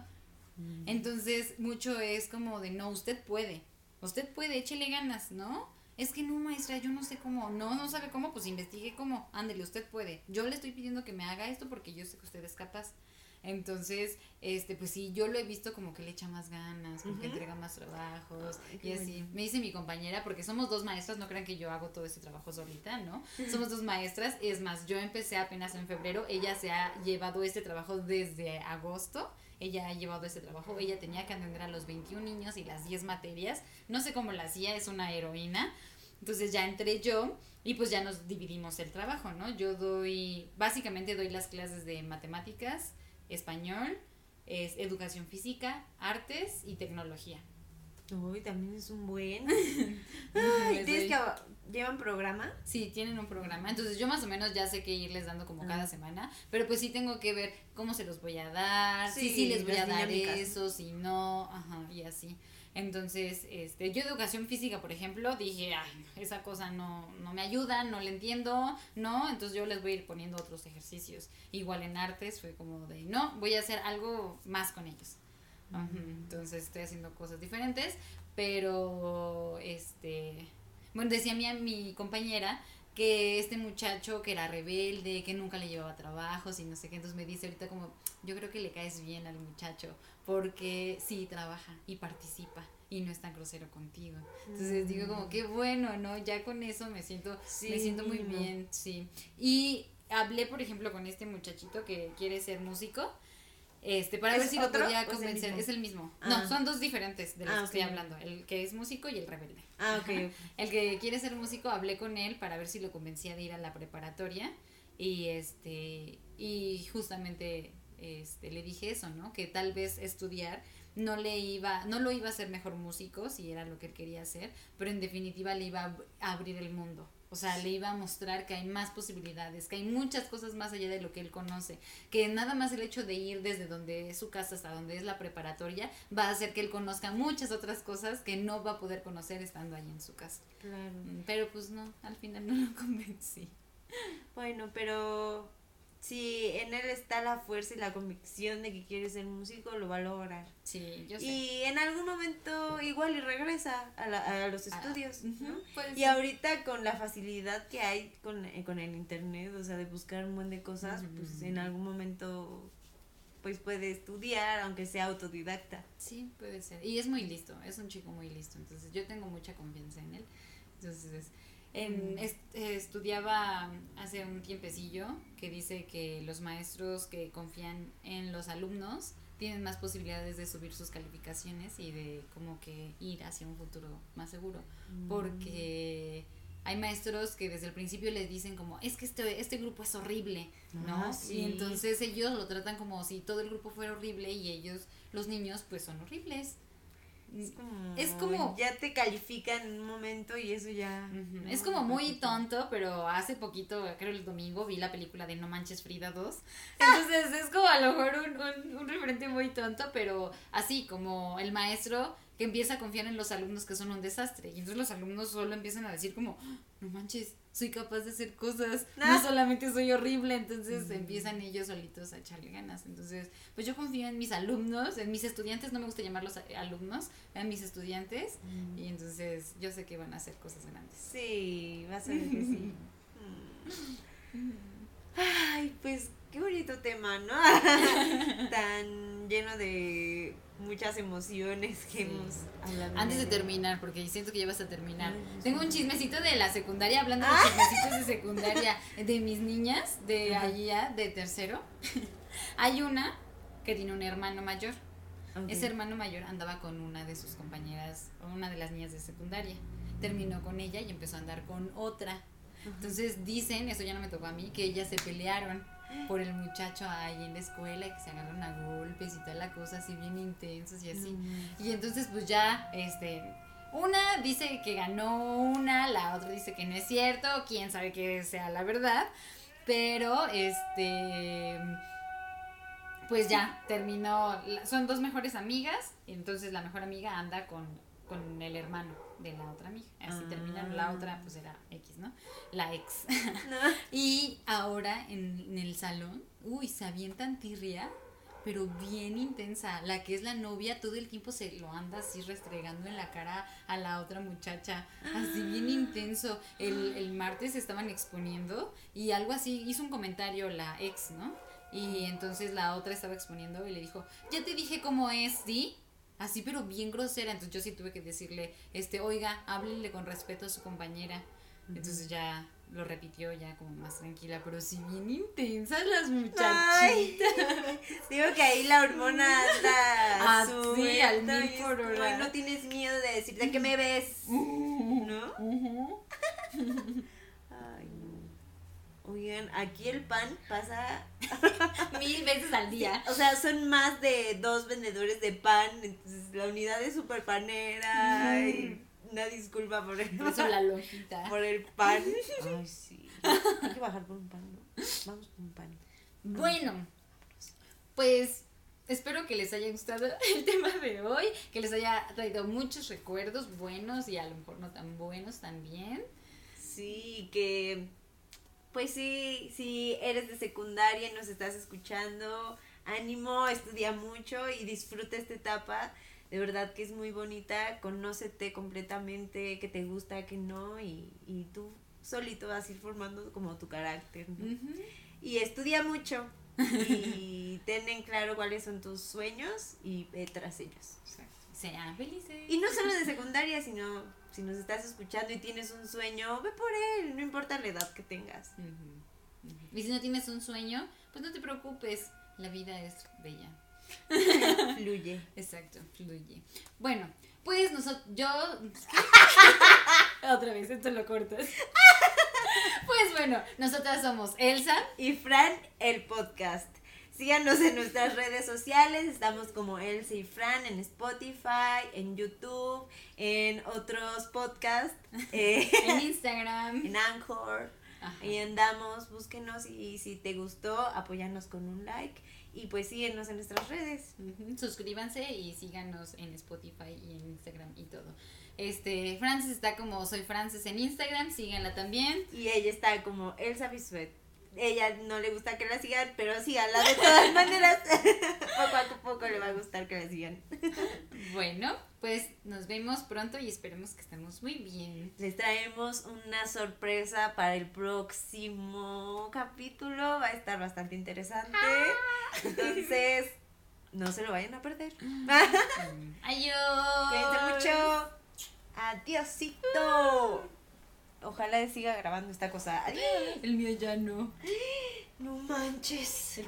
Entonces, mucho es como de, no, usted puede, usted puede, échele ganas, ¿no? Es que no, maestra, yo no sé cómo, no, no sabe cómo, pues investigue cómo, ándele, usted puede. Yo le estoy pidiendo que me haga esto porque yo sé que usted es capaz. Entonces, este, pues sí, yo lo he visto como que le echa más ganas, como que entrega más trabajos y así. Me dice mi compañera, porque somos dos maestras, no crean que yo hago todo ese trabajo solita, ¿no? Somos dos maestras, es más, yo empecé apenas en febrero, ella se ha llevado este trabajo desde agosto ella ha llevado ese trabajo, ella tenía que atender a los 21 niños y las 10 materias, no sé cómo la hacía, es una heroína, entonces ya entré yo y pues ya nos dividimos el trabajo, ¿no? Yo doy, básicamente doy las clases de matemáticas, español, es educación física, artes y tecnología. Uy, también es un buen. ¿Y ¿Tienes que llevan programa? Sí, tienen un programa. Entonces yo más o menos ya sé que irles dando como cada semana, pero pues sí tengo que ver cómo se los voy a dar, sí, si sí les voy a dar eso, si no, ajá, y así. Entonces, este, yo educación física, por ejemplo, dije, ay, esa cosa no, no me ayuda, no le entiendo, no, entonces yo les voy a ir poniendo otros ejercicios. Igual en artes fue como de, no, voy a hacer algo más con ellos. Entonces estoy haciendo cosas diferentes, pero este, bueno, decía mi, mi compañera que este muchacho que era rebelde, que nunca le llevaba trabajos y no sé qué, entonces me dice ahorita como, yo creo que le caes bien al muchacho, porque sí trabaja y participa y no es tan grosero contigo. Entonces digo como, qué bueno, ¿no? Ya con eso me siento, me siento muy bien, sí. Y hablé, por ejemplo, con este muchachito que quiere ser músico este, para ver si lo podía convencer. Es el mismo. No, ah. son dos diferentes de los ah, que estoy hablando. El que es músico y el rebelde. Ah, ok. El que quiere ser músico, hablé con él para ver si lo convencía de ir a la preparatoria. Y este, y justamente este, le dije eso, ¿no? Que tal vez estudiar no le iba, no lo iba a hacer mejor músico si era lo que él quería hacer, pero en definitiva le iba a abrir el mundo. O sea, le iba a mostrar que hay más posibilidades, que hay muchas cosas más allá de lo que él conoce, que nada más el hecho de ir desde donde es su casa hasta donde es la preparatoria va a hacer que él conozca muchas otras cosas que no va a poder conocer estando ahí en su casa. Claro. Mm, pero pues no, al final no lo convencí. Bueno, pero si en él está la fuerza y la convicción de que quiere ser músico, lo va a lograr. Sí, yo sé. Y en algún momento igual y regresa a, a los ah, estudios, ¿no? Y ahorita con la facilidad que hay con, eh, con el internet, o sea, de buscar un montón de cosas, pues en algún momento pues puede estudiar, aunque sea autodidacta. Sí, puede ser. Y es muy listo, es un chico muy listo, entonces yo tengo mucha confianza en él. Entonces, en, eh, estudiaba hace un tiempecillo que dice que los maestros que confían en los alumnos tienen más posibilidades de subir sus calificaciones y de como que ir hacia un futuro más seguro. Mm. Porque hay maestros que desde el principio les dicen como, es que este, este grupo es horrible, ¿no? Ah, y entonces ellos lo tratan como si todo el grupo fuera horrible y ellos, los niños, pues son horribles. Es como, Ya te califican en un momento y eso ya... Es como muy tonto, pero hace poquito, creo el domingo, vi la película de No Manches Frida 2. Entonces es como a lo mejor un, un referente muy tonto, pero así como el maestro que empieza a confiar en los alumnos que son un desastre. Y entonces los alumnos solo empiezan a decir como, no manches, soy capaz de hacer cosas, no ah. solamente soy horrible, entonces empiezan ellos solitos a echarle ganas. Entonces, pues yo confío en mis alumnos, en mis estudiantes, no me gusta llamarlos alumnos, en mis estudiantes, y entonces yo sé que van a hacer cosas grandes. Sí, va a ser que sí. Ay, pues qué bonito tema, ¿no? Tan lleno de muchas emociones que hemos hablado. Antes de terminar, porque siento que ya vas a terminar. Tengo un chismecito de la secundaria, hablando de ah. chismecitos de secundaria de mis niñas, de allá, de tercero. Hay una que tiene un hermano mayor. Ese hermano mayor andaba con una de sus compañeras, una de las niñas de secundaria. Terminó con ella y empezó a andar con otra. Entonces dicen, eso ya no me tocó a mí, que ellas se pelearon por el muchacho ahí en la escuela y que se agarran a golpes y toda la cosa así bien intensos y así. Y entonces pues ya, este, una dice que ganó una, la otra dice que no es cierto, quién sabe que sea la verdad, pero este, pues ya terminó, son dos mejores amigas, y entonces la mejor amiga anda con, con el hermano de la otra amiga. Así terminaron la otra, pues era X, ¿no? La ex. y ahora en, el salón, uy, se avientan tirria, pero bien intensa. La que es la novia todo el tiempo se lo anda así restregando en la cara a la otra muchacha. Así bien intenso. El, el martes estaban exponiendo y algo así, hizo un comentario la ex, ¿no? Y entonces la otra estaba exponiendo y le dijo, ya te dije cómo es, ¿sí? Así, pero bien grosera. Entonces yo sí tuve que decirle, este, oiga, háblele con respeto a su compañera. Entonces ya lo repitió ya como más tranquila, pero sí bien intensas las muchachitas. Digo que ahí la hormona anda Ah, sí, al mil por hora. "Ay, no tienes miedo de decirte que me ves, ¿no? Ay, no. Oigan, aquí el pan pasa, Mil veces al día. o sea, son más de dos vendedores de pan, entonces la unidad es super panera y una disculpa por el, Por eso la lonjita. por el pan. Ay, sí. Hay que bajar por un pan, ¿no? Vamos por un pan. Bueno, pues espero que les haya gustado el tema de hoy, que les haya traído muchos recuerdos buenos y a lo mejor no tan buenos también. Sí, que pues sí, si eres de secundaria y nos estás escuchando, ánimo, estudia mucho y disfruta esta etapa. De verdad que es muy bonita, conócete completamente, que te gusta, que no, y, y tú solito vas a ir formando como tu carácter. Y estudia mucho y ten en claro cuáles son tus sueños y ve tras ellos. Sean felices. Y no solo de secundaria, sino si nos estás escuchando y tienes un sueño, ve por él, no importa la edad que tengas. Y si no tienes un sueño, pues no te preocupes, la vida es bella. Fluye. Exacto, fluye. Bueno, pues nosotros, yo... Otra vez, esto lo cortas. pues bueno, nosotras somos Elsa. Y Fran, el podcast. Síganos en nuestras redes sociales, estamos como Elsa y Fran en Spotify, en YouTube, en otros podcasts, eh, En Instagram. en Anchor. Ajá. Ahí andamos, búsquenos y si te gustó, apóyanos con un like. Y pues síguenos en nuestras redes. Suscríbanse y síganos en Spotify y en Instagram y todo. Este, Francis está como soy Francis en Instagram, síganla también. Y ella está como Elsa Bisuet. Ella no le gusta que la sigan, pero síganla de todas maneras. poco a poco le va a gustar que la sigan. Bueno, pues nos vemos pronto y esperemos que estemos muy bien. Les traemos una sorpresa para el próximo capítulo. Va a estar bastante interesante. Entonces, no se lo vayan a perder. Adiós. Cuídense mucho. Adiosito. Ojalá siga grabando esta cosa. El mío ya no. No manches.